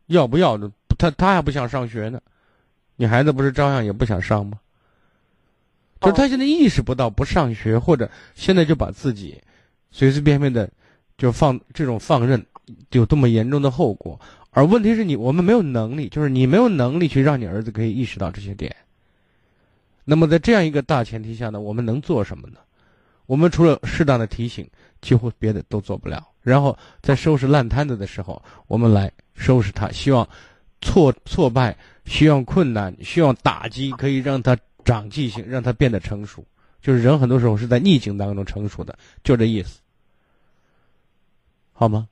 B: 要不要的？他他还不想上学呢。你孩子不是照样也不想上吗？就是他现在意识不到不上学，或者现在就把自己随随便便的就放这种放任，有这么严重的后果。而问题是你我们没有能力，就是你没有能力去让你儿子可以意识到这些点。那么在这样一个大前提下呢，我们能做什么呢？我们除了适当的提醒，几乎别的都做不了。然后在收拾烂摊子的时候，我们来收拾他，希望挫挫败。需要困难，需要打击，可以让他长记性，让他变得成熟。就是人很多时候是在逆境当中成熟的，就这意思，好吗？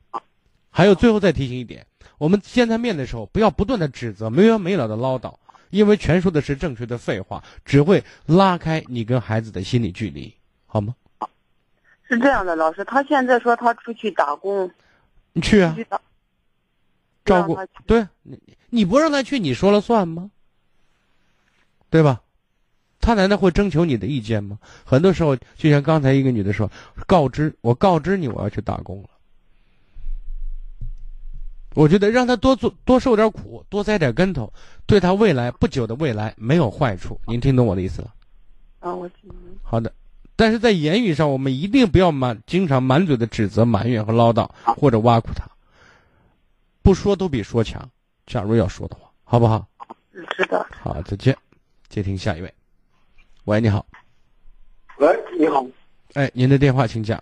B: 还有最后再提醒一点，我们见他面的时候，不要不断的指责，没完没了的唠叨，因为全说的是正确的废话，只会拉开你跟孩子的心理距离，好吗？
H: 是这样的，老师，他现在说他出去打工，
B: 你去啊。照顾对，你你不让他去，你说了算吗？对吧？他难道会征求你的意见吗？很多时候，就像刚才一个女的说，告知我告知你我要去打工了。我觉得让他多做多受点苦，多栽点跟头，对他未来不久的未来没有坏处。您听懂我的意思了？
H: 啊，我听
B: 好的，但是在言语上，我们一定不要满经常满嘴的指责、埋怨和唠叨，或者挖苦他。不说都比说强。假如要说的话，好不好？
H: 知道。
B: 好，再见。接听下一位。喂，你好。
K: 喂，你好。
B: 哎，您的电话请讲。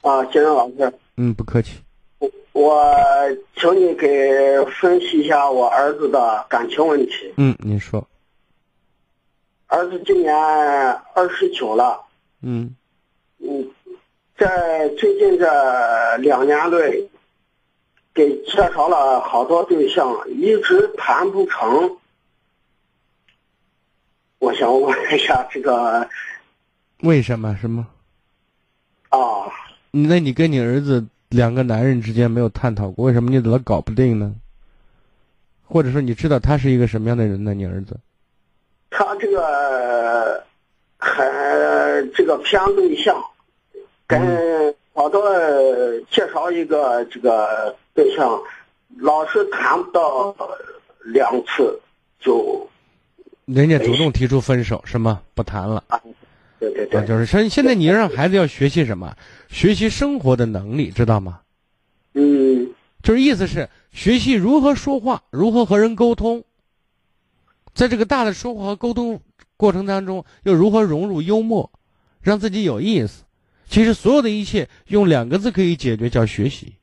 K: 啊，先生老师。
B: 嗯，不客气。
K: 我我请你给分析一下我儿子的感情问题。
B: 嗯，您说。
K: 儿子今年二十九了。
B: 嗯。
K: 嗯，在最近这两年内。给介绍了好多对象，一直谈不成。我想问一下这个
B: 为什么？什么？
K: 啊，
B: 那你跟你儿子两个男人之间没有探讨过，为什么你老搞不定呢？或者说你知道他是一个什么样的人呢？你儿子？
K: 他这个还这个偏对象，跟好多介绍一个这个对象，老是谈不到两次就，
B: 人家主动提出分手是吗？不谈了。
K: 啊对对对，
B: 就是现现在你让孩子要学习什么？学习生活的能力，知道吗？
K: 嗯，
B: 就是意思是学习如何说话，如何和人沟通。在这个大的说话和沟通过程当中，又如何融入幽默，让自己有意思？其实所有的一切用两个字可以解决，叫学习。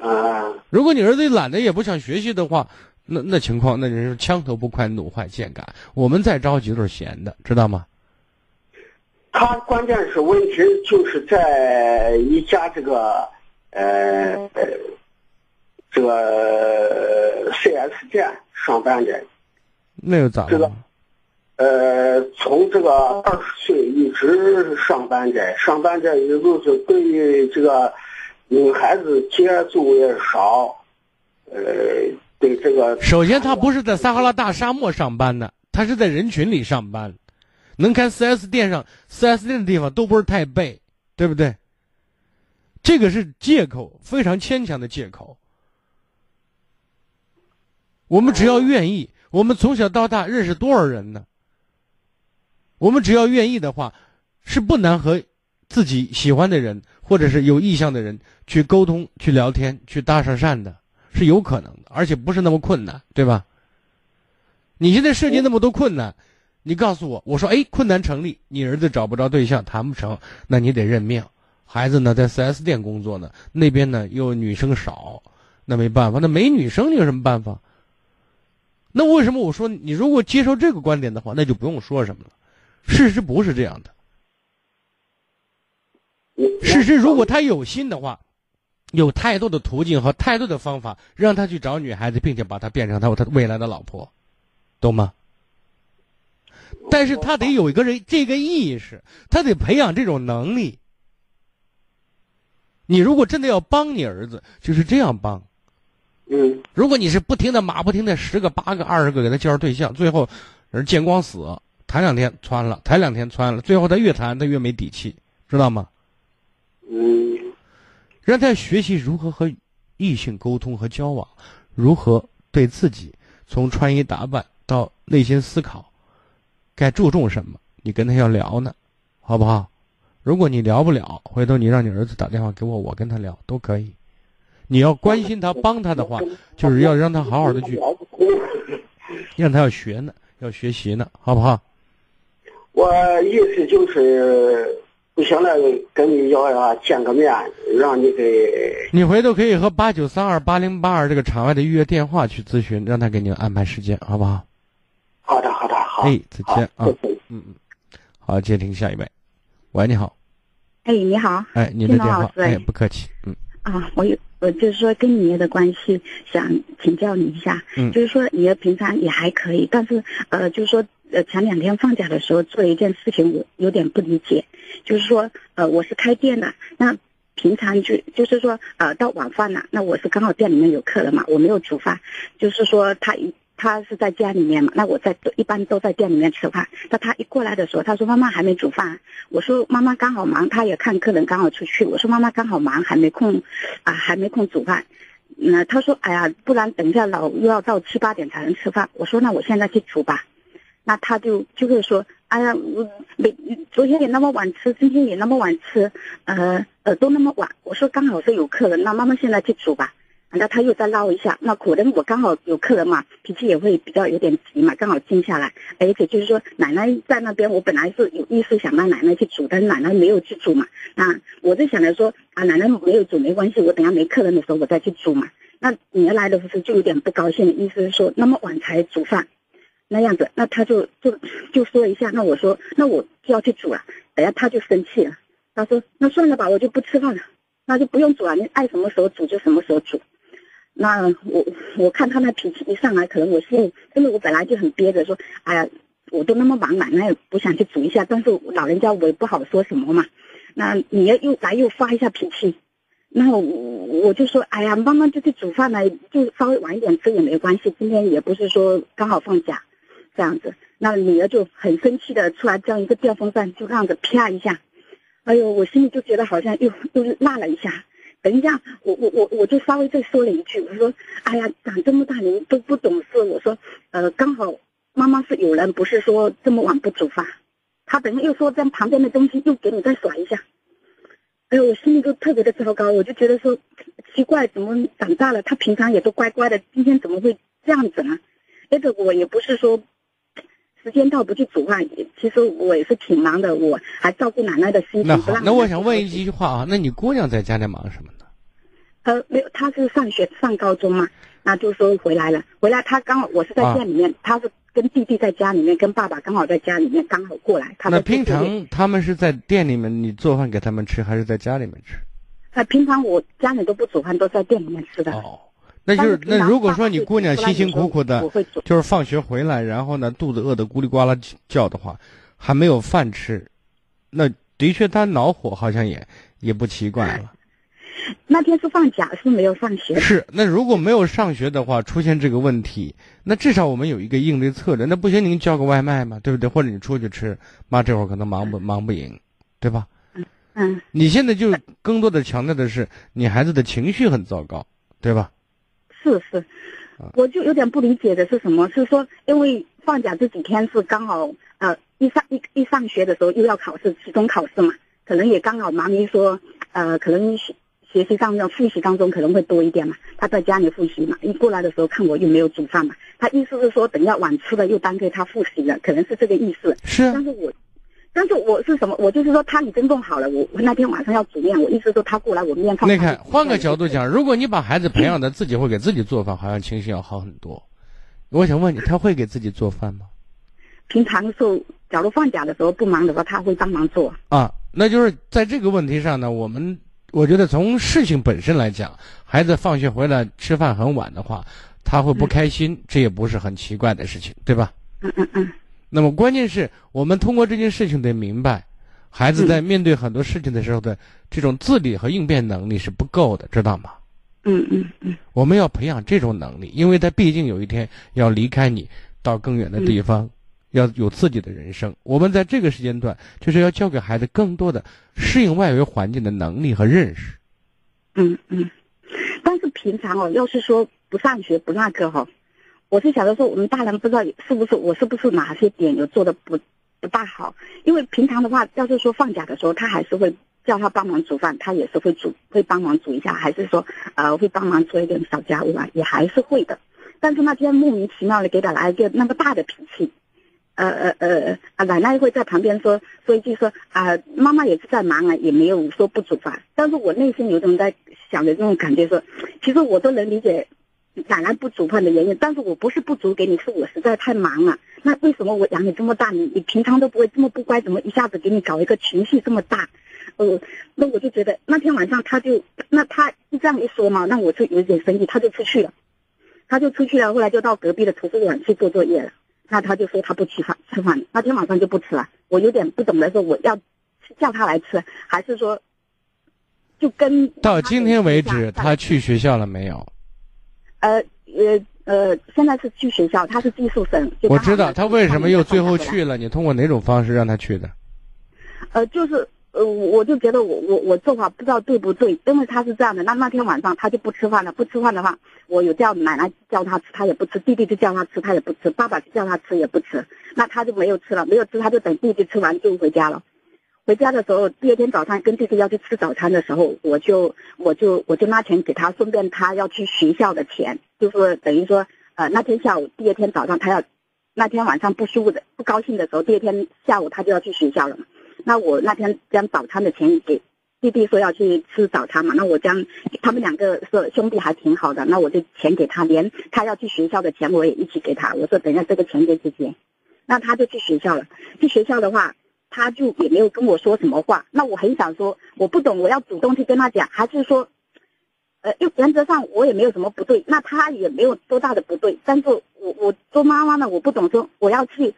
K: 啊，
B: 如果你儿子懒得也不想学习的话，那那情况，那人是枪头不快，弩坏箭杆。我们再着急都是闲的，知道吗？
K: 他关键是问题就是在一家这个呃这个 4S 店上班的。
B: 那又咋了？
K: 呃，从这个二十岁一直上班着，上班着一路是对于这个女孩子接触也少，呃，对这个。
B: 首先，他不是在撒哈拉大沙漠上班的，他是在人群里上班，能开 4S 店上 4S 店的地方都不是太背，对不对？这个是借口，非常牵强的借口。我们只要愿意。我们从小到大认识多少人呢？我们只要愿意的话，是不难和自己喜欢的人或者是有意向的人去沟通、去聊天、去搭上讪的，是有可能的，而且不是那么困难，对吧？你现在涉及那么多困难，你告诉我，我说哎，困难成立，你儿子找不着对象，谈不成，那你得认命。孩子呢，在 4S 店工作呢，那边呢又女生少，那没办法，那没女生你有什么办法？那为什么我说你如果接受这个观点的话，那就不用说什么了。事实不是这样的。事实如果他有心的话，有太多的途径和太多的方法让他去找女孩子，并且把她变成他他未来的老婆，懂吗？但是他得有一个人这个意识，他得培养这种能力。你如果真的要帮你儿子，就是这样帮。
K: 嗯，
B: 如果你是不停的马不停的十个八个二十个给他介绍对象，最后人见光死，谈两天穿了，谈两天穿了，最后他越谈他越没底气，知道吗？
K: 嗯，
B: 让他学习如何和异性沟通和交往，如何对自己从穿衣打扮到内心思考，该注重什么，你跟他要聊呢，好不好？如果你聊不了，回头你让你儿子打电话给我，我跟他聊都可以。你要关心他、帮他的话，就是要让他好好的去，让他要学呢，要学习呢，好不好？
K: 我意思就是，不行了，跟你要要见个面，让你给。
B: 你回头可以和八九三二八零八二这个场外的预约电话去咨询，让他给你安排时间，好不好？
K: 好的，好的，好。
B: 哎，再见啊！嗯嗯，好，接听下一位。喂，你好。
L: 哎，你好。
B: 哎，您的电话。哎，不客气。嗯。
L: 啊，我有。我就是说跟你爷的关系，想请教你一下。
B: 嗯，
L: 就是说你爷平常也还可以，但是呃，就是说呃前两天放假的时候做了一件事情，我有点不理解。就是说呃我是开店的，那平常就就是说呃到晚饭了，那我是刚好店里面有客人嘛，我没有煮饭，就是说他一。他是在家里面嘛，那我在一般都在店里面吃饭。那他一过来的时候，他说妈妈还没煮饭。我说妈妈刚好忙，他也看客人刚好出去。我说妈妈刚好忙，还没空，啊还没空煮饭。那他说哎呀，不然等一下老又要到七八点才能吃饭。我说那我现在去煮吧。那他就就会说哎呀，我每昨天也那么晚吃，今天也那么晚吃，呃呃都那么晚。我说刚好是有客人，那妈妈现在去煮吧。那他又再唠一下，那可能我刚好有客人嘛，脾气也会比较有点急嘛，刚好静下来。而且就是说，奶奶在那边，我本来是有意思想让奶奶去煮，但是奶奶没有去煮嘛。那我就想着说，啊，奶奶没有煮没关系，我等下没客人的时候我再去煮嘛。那女儿来的时候就有点不高兴，意思是说那么晚才煮饭，那样子，那他就就就说一下，那我说那我就要去煮了，等下他就生气了，他说那算了吧，我就不吃饭了，那就不用煮了，你爱什么时候煮就什么时候煮。那我我看他那脾气一上来，可能我心里真的我本来就很憋着，说哎呀，我都那么忙，奶奶也不想去煮一下，但是老人家我也不好说什么嘛。那你要又来又发一下脾气，那我我就说，哎呀，妈妈就去煮饭了，就稍微晚一点吃也没关系。今天也不是说刚好放假，这样子。那女儿就很生气的出来这样一个电风扇，就这样子啪一下，哎呦，我心里就觉得好像又又辣了一下。等一下，我我我我就稍微再说了一句，我说，哎呀，长这么大人都不懂事，我说，呃，刚好妈妈是有人，不是说这么晚不煮饭。他等下又说在旁边的东西又给你再甩一下，哎呦，我心里就特别的糟糕，我就觉得说奇怪，怎么长大了他平常也都乖乖的，今天怎么会这样子呢？那个我也不是说时间到不去煮饭，其实我也是挺忙的，我还照顾奶奶的心情。
B: 那好，那我想问一句话啊，那你姑娘在家里忙什么呢？
L: 呃，没有，她是上学上高中嘛，那就说回来了，回来她刚好我是在店里面，她是。跟弟弟在家里面，跟爸爸刚好在家里面，刚好过来。
B: 那平常他们是在店里面你做饭给他们吃，还是在家里面吃？
L: 啊，平常我家里都不煮饭，都在店里面吃的。
B: 哦，那就是那如果说你姑娘辛辛苦苦的，就是放学回来，然后呢肚子饿得咕里呱啦叫的话，还没有饭吃，那的确她恼火，好像也也不奇怪了。
L: 那天是放假，是没有上学。
B: 是，那如果没有上学的话，出现这个问题，那至少我们有一个应对策略。那不行，您叫个外卖嘛，对不对？或者你出去吃，妈这会儿可能忙不忙不赢，对吧？
L: 嗯嗯。
B: 你现在就更多的强调的是，你孩子的情绪很糟糕，对吧？
L: 是是，我就有点不理解的是什么？是说，因为放假这几天是刚好呃，一上一一上学的时候又要考试，期中考试嘛，可能也刚好妈咪说呃，可能。学学习上要复习当中可能会多一点嘛，他在家里复习嘛，一过来的时候看我又没有煮饭嘛，他意思是说等下晚吃了又耽搁他复习了，可能是这个意思。
B: 是。
L: 但是我，但是我是什么？我就是说他已经弄好了，我我那天晚上要煮面，我意思说他过来我面放。
B: 你看，换个角度讲，如果你把孩子培养的自己会给自己做饭，好像情绪要好很多。我想问你，他会给自己做饭吗？
L: 平常的时候，假如放假的时候不忙的话，他会帮忙做。
B: 啊，那就是在这个问题上呢，我们。我觉得从事情本身来讲，孩子放学回来吃饭很晚的话，他会不开心，这也不是很奇怪的事情，对吧？
L: 嗯嗯嗯。
B: 那么关键是我们通过这件事情得明白，孩子在面对很多事情的时候的这种自理和应变能力是不够的，知道吗？
L: 嗯嗯嗯。
B: 我们要培养这种能力，因为他毕竟有一天要离开你，到更远的地方。要有自己的人生，我们在这个时间段就是要教给孩子更多的适应外围环境的能力和认识。
L: 嗯嗯，但是平常哦，要是说不上学不那个哈，我是想着说我们大人不知道是不是我是不是哪些点有做的不不大好，因为平常的话，要是说放假的时候，他还是会叫他帮忙煮饭，他也是会煮会帮忙煮一下，还是说呃会帮忙做一点小家务啊，也还是会的。但是那天莫名其妙的给他来一个那么大的脾气。呃呃呃啊，奶奶会在旁边说说一句说啊，妈妈也是在忙啊，也没有说不煮饭。但是我内心有种在想的这种感觉说，其实我都能理解奶奶不煮饭的原因。但是我不是不煮给你，是我实在太忙了。那为什么我养你这么大，你你平常都不会这么不乖，怎么一下子给你搞一个情绪这么大？呃，那我就觉得那天晚上他就那他就这样一说嘛，那我就有点生气，他就出去了，他就出去了，后来就到隔壁的图书馆去做作业了。那他就说他不吃饭，吃饭那天晚上就不吃了。我有点不懂的说，我要叫他来吃，还是说就跟
B: 到今天为止，他去学校了没有？
L: 呃呃呃，现在是去学校，他是寄宿生。
B: 我知道他为什么又最后去了，你通过哪种方式让他去的？
L: 呃，就是。呃，我就觉得我我我做法不知道对不对，因为他是这样的，那那天晚上他就不吃饭了，不吃饭的话，我有叫奶奶叫他吃，他也不吃；弟弟就叫他吃，他也不吃；爸爸就叫他吃也不吃，那他就没有吃了，没有吃，他就等弟弟吃完就回家了。回家的时候，第二天早上跟弟弟要去吃早餐的时候，我就我就我就拿钱给他，顺便他要去学校的钱，就是等于说，呃，那天下午，第二天早上他要，那天晚上不舒服的不高兴的时候，第二天下午他就要去学校了嘛。那我那天将早餐的钱给弟弟说要去吃早餐嘛，那我将他们两个是兄弟还挺好的，那我就钱给他，连他要去学校的钱我也一起给他。我说等一下这个钱给姐姐，那他就去学校了。去学校的话，他就也没有跟我说什么话。那我很想说，我不懂，我要主动去跟他讲，还是说，呃，又原则上我也没有什么不对，那他也没有多大的不对。但是我我做妈妈呢，我不懂说我要去。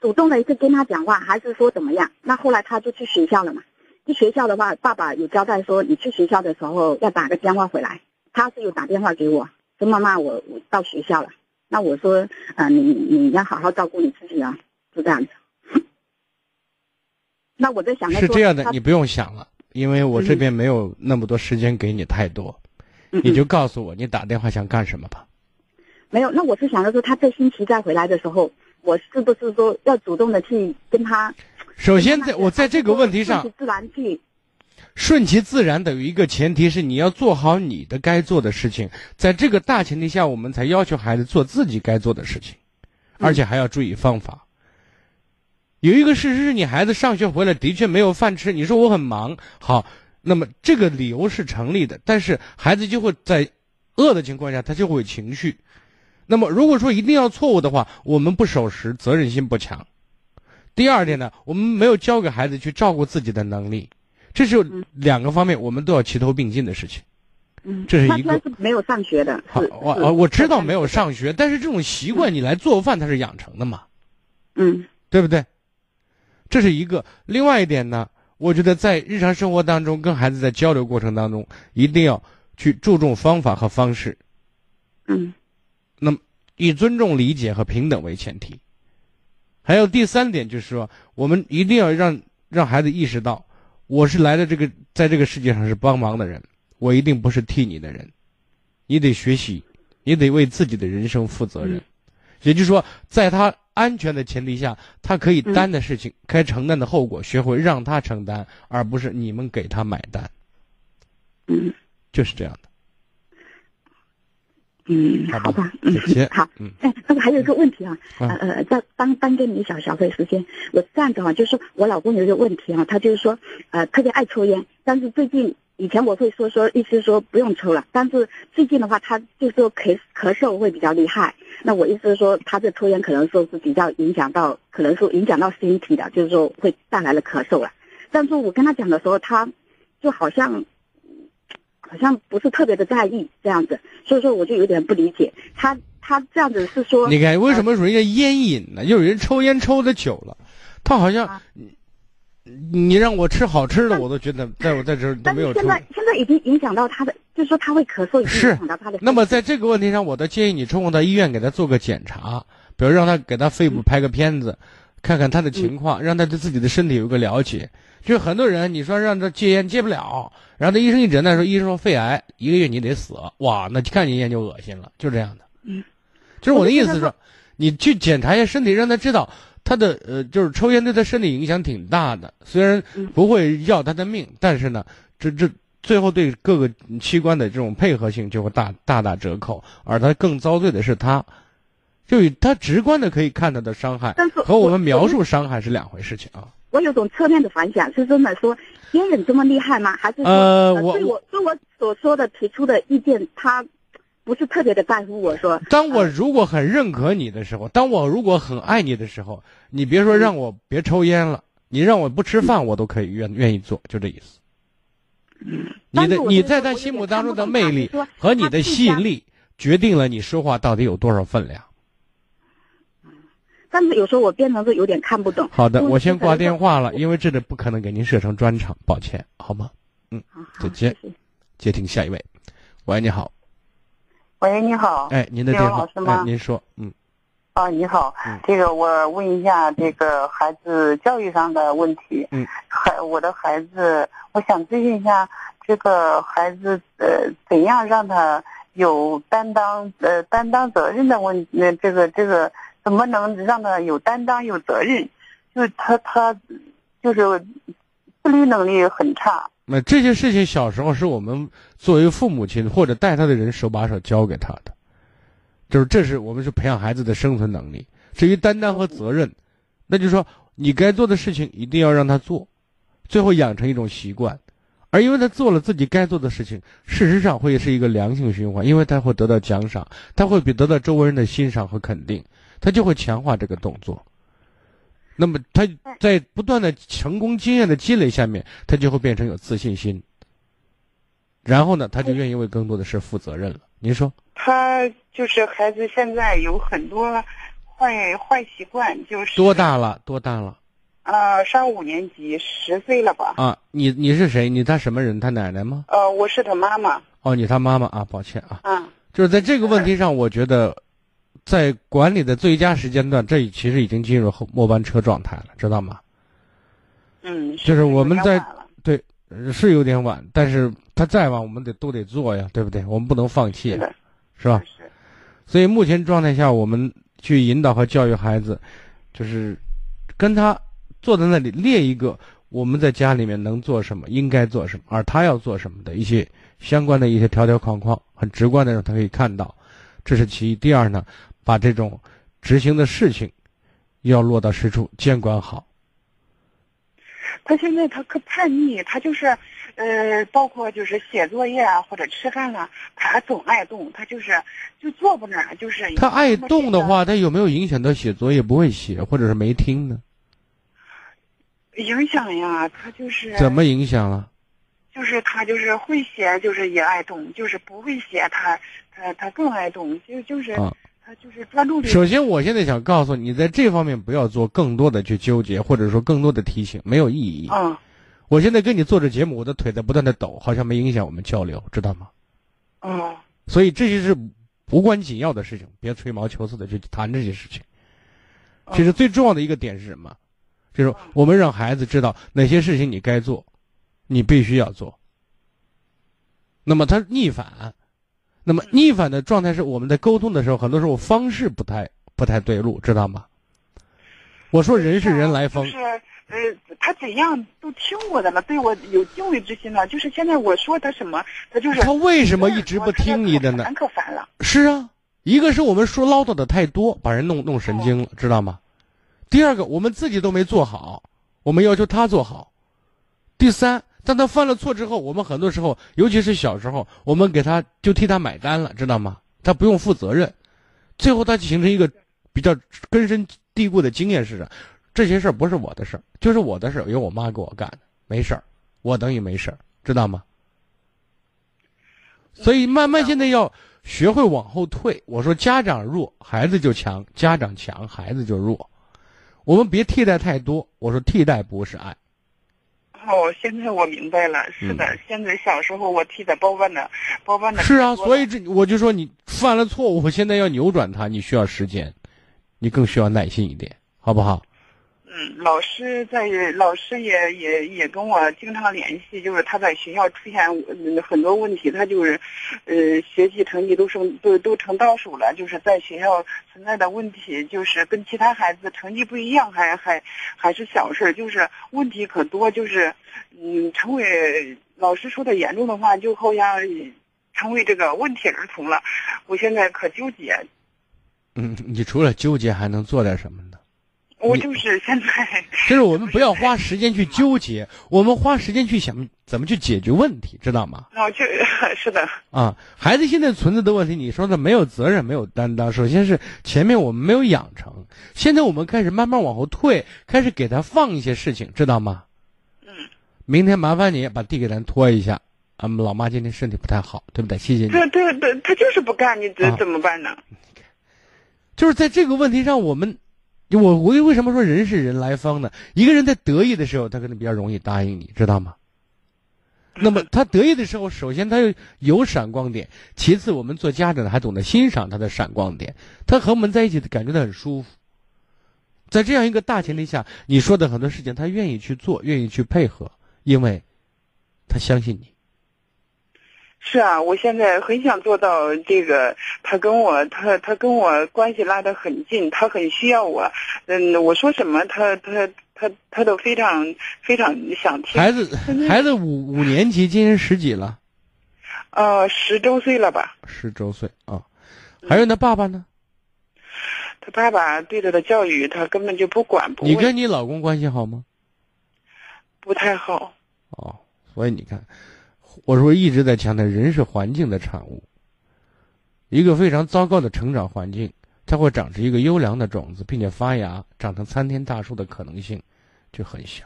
L: 主动的去跟他讲话，还是说怎么样？那后来他就去学校了嘛。去学校的话，爸爸有交代说，你去学校的时候要打个电话回来。他是有打电话给我，说妈妈，我我到学校了。那我说，啊，你你要好好照顾你自己啊，就这样子。那我在想，
B: 是这样的，你不用想了，因为我这边没有那么多时间给你太多，你就告诉我你打电话想干什么吧。
L: 没有，那我是想着说，他这星期再回来的时候，我是不是说要主动的去跟他？
B: 首先，在我在这个问题上，
L: 自然去。
B: 顺其自然等于一个前提是你要做好你的该做的事情，在这个大前提下，我们才要求孩子做自己该做的事情，而且还要注意方法。有一个事实是你孩子上学回来的确没有饭吃，你说我很忙，好，那么这个理由是成立的，但是孩子就会在饿的情况下，他就会有情绪。那么如果说一定要错误的话，我们不守时，责任心不强。第二点呢，我们没有教给孩子去照顾自己的能力。这是两个方面，我们都要齐头并进的事情。
L: 嗯，
B: 这是一个。
L: 是没有上学的。
B: 好，我我我知道没有上学，但是这种习惯你来做饭，它是养成的嘛？
L: 嗯，
B: 对不对？这是一个。另外一点呢，我觉得在日常生活当中，跟孩子在交流过程当中，一定要去注重方法和方式。
L: 嗯。
B: 那么，以尊重、理解和平等为前提。还有第三点就是说，我们一定要让让孩子意识到。我是来的这个，在这个世界上是帮忙的人，我一定不是替你的人。你得学习，你得为自己的人生负责任。也就是说，在他安全的前提下，他可以担的事情，该承担的后果，学会让他承担，而不是你们给他买单。
L: 嗯，
B: 就是这样的。
L: 嗯，好吧，嗯，好，嗯，哎，那个还有一个问题啊，呃呃，再帮帮给你一小小费时间，我这样子啊，就是我老公有一个问题啊，他就是说，呃，特别爱抽烟，但是最近以前我会说说，意思说不用抽了，但是最近的话，他就说咳咳嗽会比较厉害，那我意思是说，他这抽烟可能说是比较影响到，可能说影响到身体的，就是说会带来了咳嗽了，但是我跟他讲的时候，他就好像。好像不是特别的在意这样子，所以说我就有点不理解他。他这样子是说，
B: 你看为什么说人家烟瘾呢？又有人抽烟抽的久了，他好像，你让我吃好吃的，我都觉得在我在这都没有。
L: 现在现在已经影响到他的，就是说他会咳嗽，
B: 是
L: 影响到他的。
B: 那么在这个问题上，我的建议你抽空到医院给他做个检查，比如让他给他肺部拍个片子，看看他的情况，让他对自己的身体有个了解。就很多人，你说让他戒烟戒不了，然后他医生一诊断说，医生说肺癌，一个月你得死，哇，那看见烟就恶心了，就这样的。
L: 嗯，
B: 就是我的意思是说，你去检查一下身体，让他知道他的呃，就是抽烟对他身体影响挺大的，虽然不会要他的命，但是呢，这这最后对各个器官的这种配合性就会大大打折扣，而他更遭罪的是他，就以他直观的可以看到的伤害，和我们描述伤害是两回事情啊。
L: 我有种侧面的反响，是真的说烟瘾这么厉害吗？还是说，
B: 呃，
L: 对我对我所说的提出的意见，他不是特别的在乎。我说，
B: 当我如果很认可你的时候，当我如果很爱你的时候，你别说让我别抽烟了，你让我不吃饭，我都可以愿愿意做，就这意思。
L: 嗯，
B: 你的你在他心目当中的魅力和你的吸引力，决定了你说话到底有多少分量。
L: 但是有时候我变成是有点看不懂。
B: 好的，我先挂电话了，因为这里不可能给您设成专场，抱歉，好吗？嗯，再见。接听下一位，喂，你好。
M: 喂，你好。
B: 哎，您的电话。
M: 老师吗？
B: 您说，嗯。
M: 啊，你好。这个我问一下这个孩子教育上的问题。
B: 嗯。
M: 孩，我的孩子，我想咨询一下，这个孩子呃，怎样让他有担当呃担当责任的问那这个这个。怎么能让他有担当、有责任？就是他，他就是自律能力很差。
B: 那这些事情小时候是我们作为父母亲或者带他的人手把手教给他的，就是这是我们是培养孩子的生存能力。至于担当和责任，那就是说你该做的事情一定要让他做，最后养成一种习惯。而因为他做了自己该做的事情，事实上会是一个良性循环，因为他会得到奖赏，他会比得到周围人的欣赏和肯定。他就会强化这个动作，那么他在不断的成功经验的积累下面，他就会变成有自信心。然后呢，他就愿意为更多的事负责任了。您说？
M: 他就是孩子，现在有很多
N: 坏坏习惯，就是
B: 多大了？多大了？
N: 呃，上五年级，十岁了吧？
B: 啊，你你是谁？你他什么人？他奶奶吗？
N: 呃，我是他妈妈。
B: 哦，你他妈妈啊，抱歉啊。
N: 啊。
B: 就是在这个问题上，我觉得，在管理的最佳时间段，这其实已经进入后末班车状态了，知道吗？
N: 嗯。
B: 就是我们在对是有点晚，但是他再晚，我们得都得做呀，对不对？我们不能放弃，是吧？
N: 是。
B: 所以目前状态下，我们去引导和教育孩子，就是跟他坐在那里列一个我们在家里面能做什么，应该做什么，而他要做什么的一些相关的一些条条框框，很直观的让他可以看到，这是其一。第二呢，把这种执行的事情要落到实处，监管好。
N: 他现在他可叛逆，他就是，呃，包括就是写作业啊或者吃饭了，他总爱动，他就是就坐不那儿，就是
B: 他爱动的话，他有没有影响到写作业不会写，或者是没听呢？
N: 影响呀，他就是
B: 怎么影响了？
N: 就是他就是会写，就是也爱动；就是不会写，他他他更爱动，就就是他就是专注力。
B: 首先，我现在想告诉你，在这方面不要做更多的去纠结，或者说更多的提醒，没有意义。
N: 嗯。
B: 我现在跟你做着节目，我的腿在不断的抖，好像没影响我们交流，知道吗？
N: 嗯。
B: 所以这些是无关紧要的事情，别吹毛求疵的去谈这些事情。其实最重要的一个点是什么？就是我们让孩子知道哪些事情你该做，你必须要做。那么他逆反，那么逆反的状态是我们在沟通的时候，很多时候方式不太不太对路，知道吗？我说人是人来疯。
N: 是呃，他怎样都听我的了，对我有敬畏之心了。就是现在我说他什么，他就是
B: 他为什么一直不听你的呢？
N: 烦可烦了。
B: 是啊，一个是我们说唠叨的太多，把人弄弄神经了，知道吗？第二个，我们自己都没做好，我们要求他做好。第三，当他犯了错之后，我们很多时候，尤其是小时候，我们给他就替他买单了，知道吗？他不用负责任，最后他形成一个比较根深蒂固的经验是：这些事儿不是我的事儿，就是我的事儿，由我妈给我干的，没事儿，我等于没事儿，知道吗？所以慢慢现在要学会往后退。我说家长弱，孩子就强；家长强，孩子就弱。我们别替代太多。我说替代不是爱。
N: 哦，现在我明白了。是的，现在小时候我替他包办的，包办的。
B: 是啊，所以这我就说你犯了错误，我现在要扭转它，你需要时间，你更需要耐心一点，好不好？
N: 老师在，老师也也也跟我经常联系，就是他在学校出现很多问题，他就是，呃，学习成绩都是都都成倒数了，就是在学校存在的问题，就是跟其他孩子成绩不一样，还还还是小事，就是问题可多，就是嗯，成为老师说的严重的话，就好像成为这个问题儿童了。我现在可纠结。
B: 嗯，你除了纠结还能做点什么呢？
N: 我就是现在，
B: 就是我们不要花时间去纠结，我们花时间去想怎么去解决问题，知道吗？
N: 哦，就 是的。
B: 啊，孩子现在存在的问题，你说的没有责任，没有担当。首先是前面我们没有养成，现在我们开始慢慢往后退，开始给他放一些事情，知道吗？
N: 嗯。
B: 明天麻烦你把地给咱拖一下，俺们老妈今天身体不太好，对不对？谢谢你。
N: 对对对，他就是不干，你怎怎么办呢？
B: 就是在这个问题上，我们。我我为什么说人是人来疯呢？一个人在得意的时候，他可能比较容易答应你，知道吗？那么他得意的时候，首先他有闪光点，其次我们做家长的还懂得欣赏他的闪光点，他和我们在一起感觉到很舒服。在这样一个大前提下，你说的很多事情他愿意去做，愿意去配合，因为，他相信你。
N: 是啊，我现在很想做到这个。他跟我，他他跟我关系拉得很近，他很需要我。嗯，我说什么，他他他他都非常非常想听。
B: 孩子，孩子五五年级，今年十几了？
N: 呃，十周岁了吧？
B: 十周岁啊。还有他爸爸呢？
N: 他爸爸对他的教育，他根本就不管不
B: 问。你跟你老公关系好吗？
N: 不太好。
B: 哦，所以你看。我说一直在强调，人是环境的产物。一个非常糟糕的成长环境，它会长出一个优良的种子，并且发芽，长成参天大树的可能性就很小。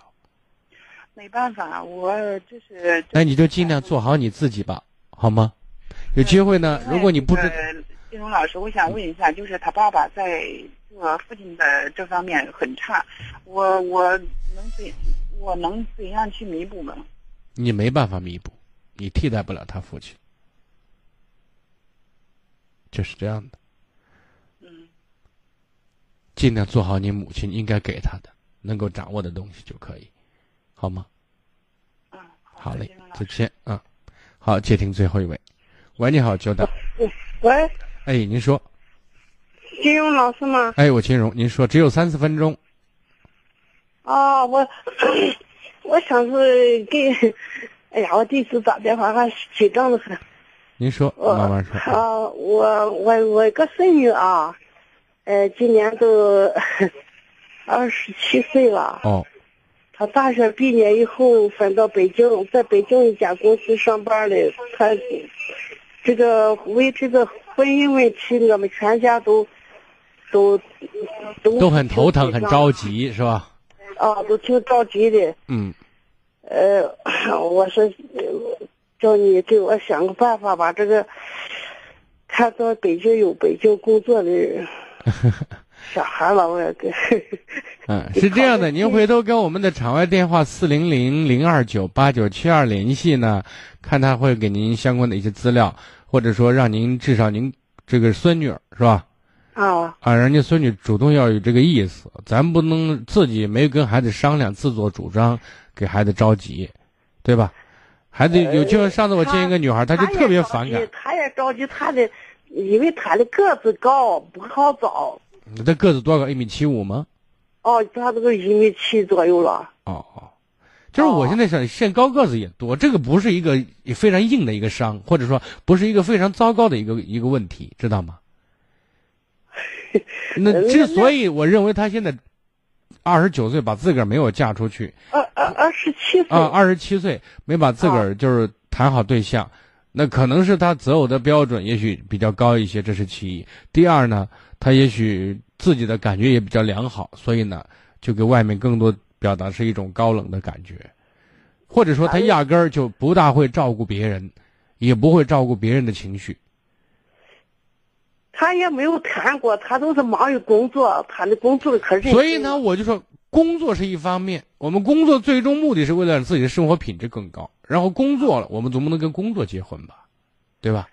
N: 没办法，我就是。
B: 那你就尽量做好你自己吧，好吗？有机会呢，如果你不知，
N: 金荣老师，我想问一下，就是他爸爸在做父亲的这方面很差，我我能怎我能怎样去弥补吗？
B: 你没办法弥补，你替代不了他父亲，就是这样的。
N: 嗯，
B: 尽量做好你母亲应该给他的、能够掌握的东西就可以，好吗？
N: 嗯，
B: 好嘞，再见啊。好，接听最后一位。喂，你好，久等。
H: 喂，
B: 哎，您说。
H: 金融老师吗？
B: 哎，我金融，您说，只有三四分钟。
H: 啊，我 我想是给，哎呀，我第一次打电话还紧张的很。
B: 您说，慢慢说。
H: 啊，我我我一个孙女啊，呃，今年都 二十七岁了。
B: 哦。
H: 她大学毕业以后分到北京，在北京一家公司上班嘞。她这个为这个婚姻问题，我们全家都都
B: 都都很头疼，很着急，是吧？
H: 啊，都挺着急的。
B: 嗯。
H: 呃，我说叫你给我想个办法，把这个看到北京有北京工作的 小孩了，我也给。
B: 嗯，是这样的，您回头跟我们的场外电话四零零零二九八九七二联系呢，看他会给您相关的一些资料，或者说让您至少您这个孙女是吧？
H: 啊
B: 啊，人家孙女主动要有这个意思，咱不能自己没跟孩子商量，自作主张给孩子着急，对吧？孩子有就像上次我见一个女孩，她就特别反感。
H: 她也着急，她的因为她的个子高，不好找。
B: 你的个子多高？一米七五吗？
H: 哦，她这个一米七左右了。
B: 哦哦，就是我现在想，现高个子也多，这个不是一个非常硬的一个伤，或者说不是一个非常糟糕的一个一个问题，知道吗？那之所以我认为他现在二十九岁把自个儿没有嫁出去，
H: 二二二十七岁
B: 啊，二十七岁没把自个儿就是谈好对象，那可能是他择偶的标准也许比较高一些，这是其一。第二呢，他也许。自己的感觉也比较良好，所以呢，就给外面更多表达是一种高冷的感觉，或者说他压根儿就不大会照顾别人，也不会照顾别人的情绪。
H: 他也没有谈过，他都是忙于工作，他的工作可是。
B: 所以呢，我就说，工作是一方面，我们工作最终目的是为了让自己的生活品质更高，然后工作了，我们总不能跟工作结婚吧，对吧？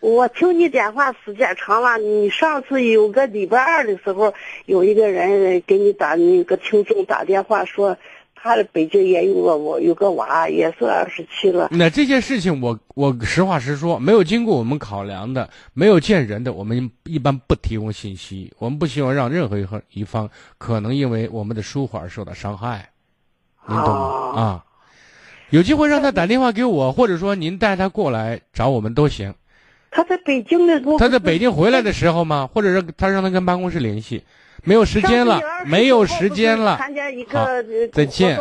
H: 我听你电话时间长了，你上次有个礼拜二的时候，有一个人给你打那个听众打电话说，他的北京也有个我有个娃，也是二十七了。
B: 那这些事情，我我实话实说，没有经过我们考量的，没有见人的，我们一般不提供信息。我们不希望让任何一方一方可能因为我们的疏忽而受到伤害，您懂吗？啊，有机会让他打电话给我，或者说您带他过来找我们都行。
H: 他在北京的，
B: 他在北京回来的时候吗？或者是他让他跟办公室联系？没有时间了，没有时间了。好，再见，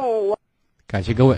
B: 感谢各位。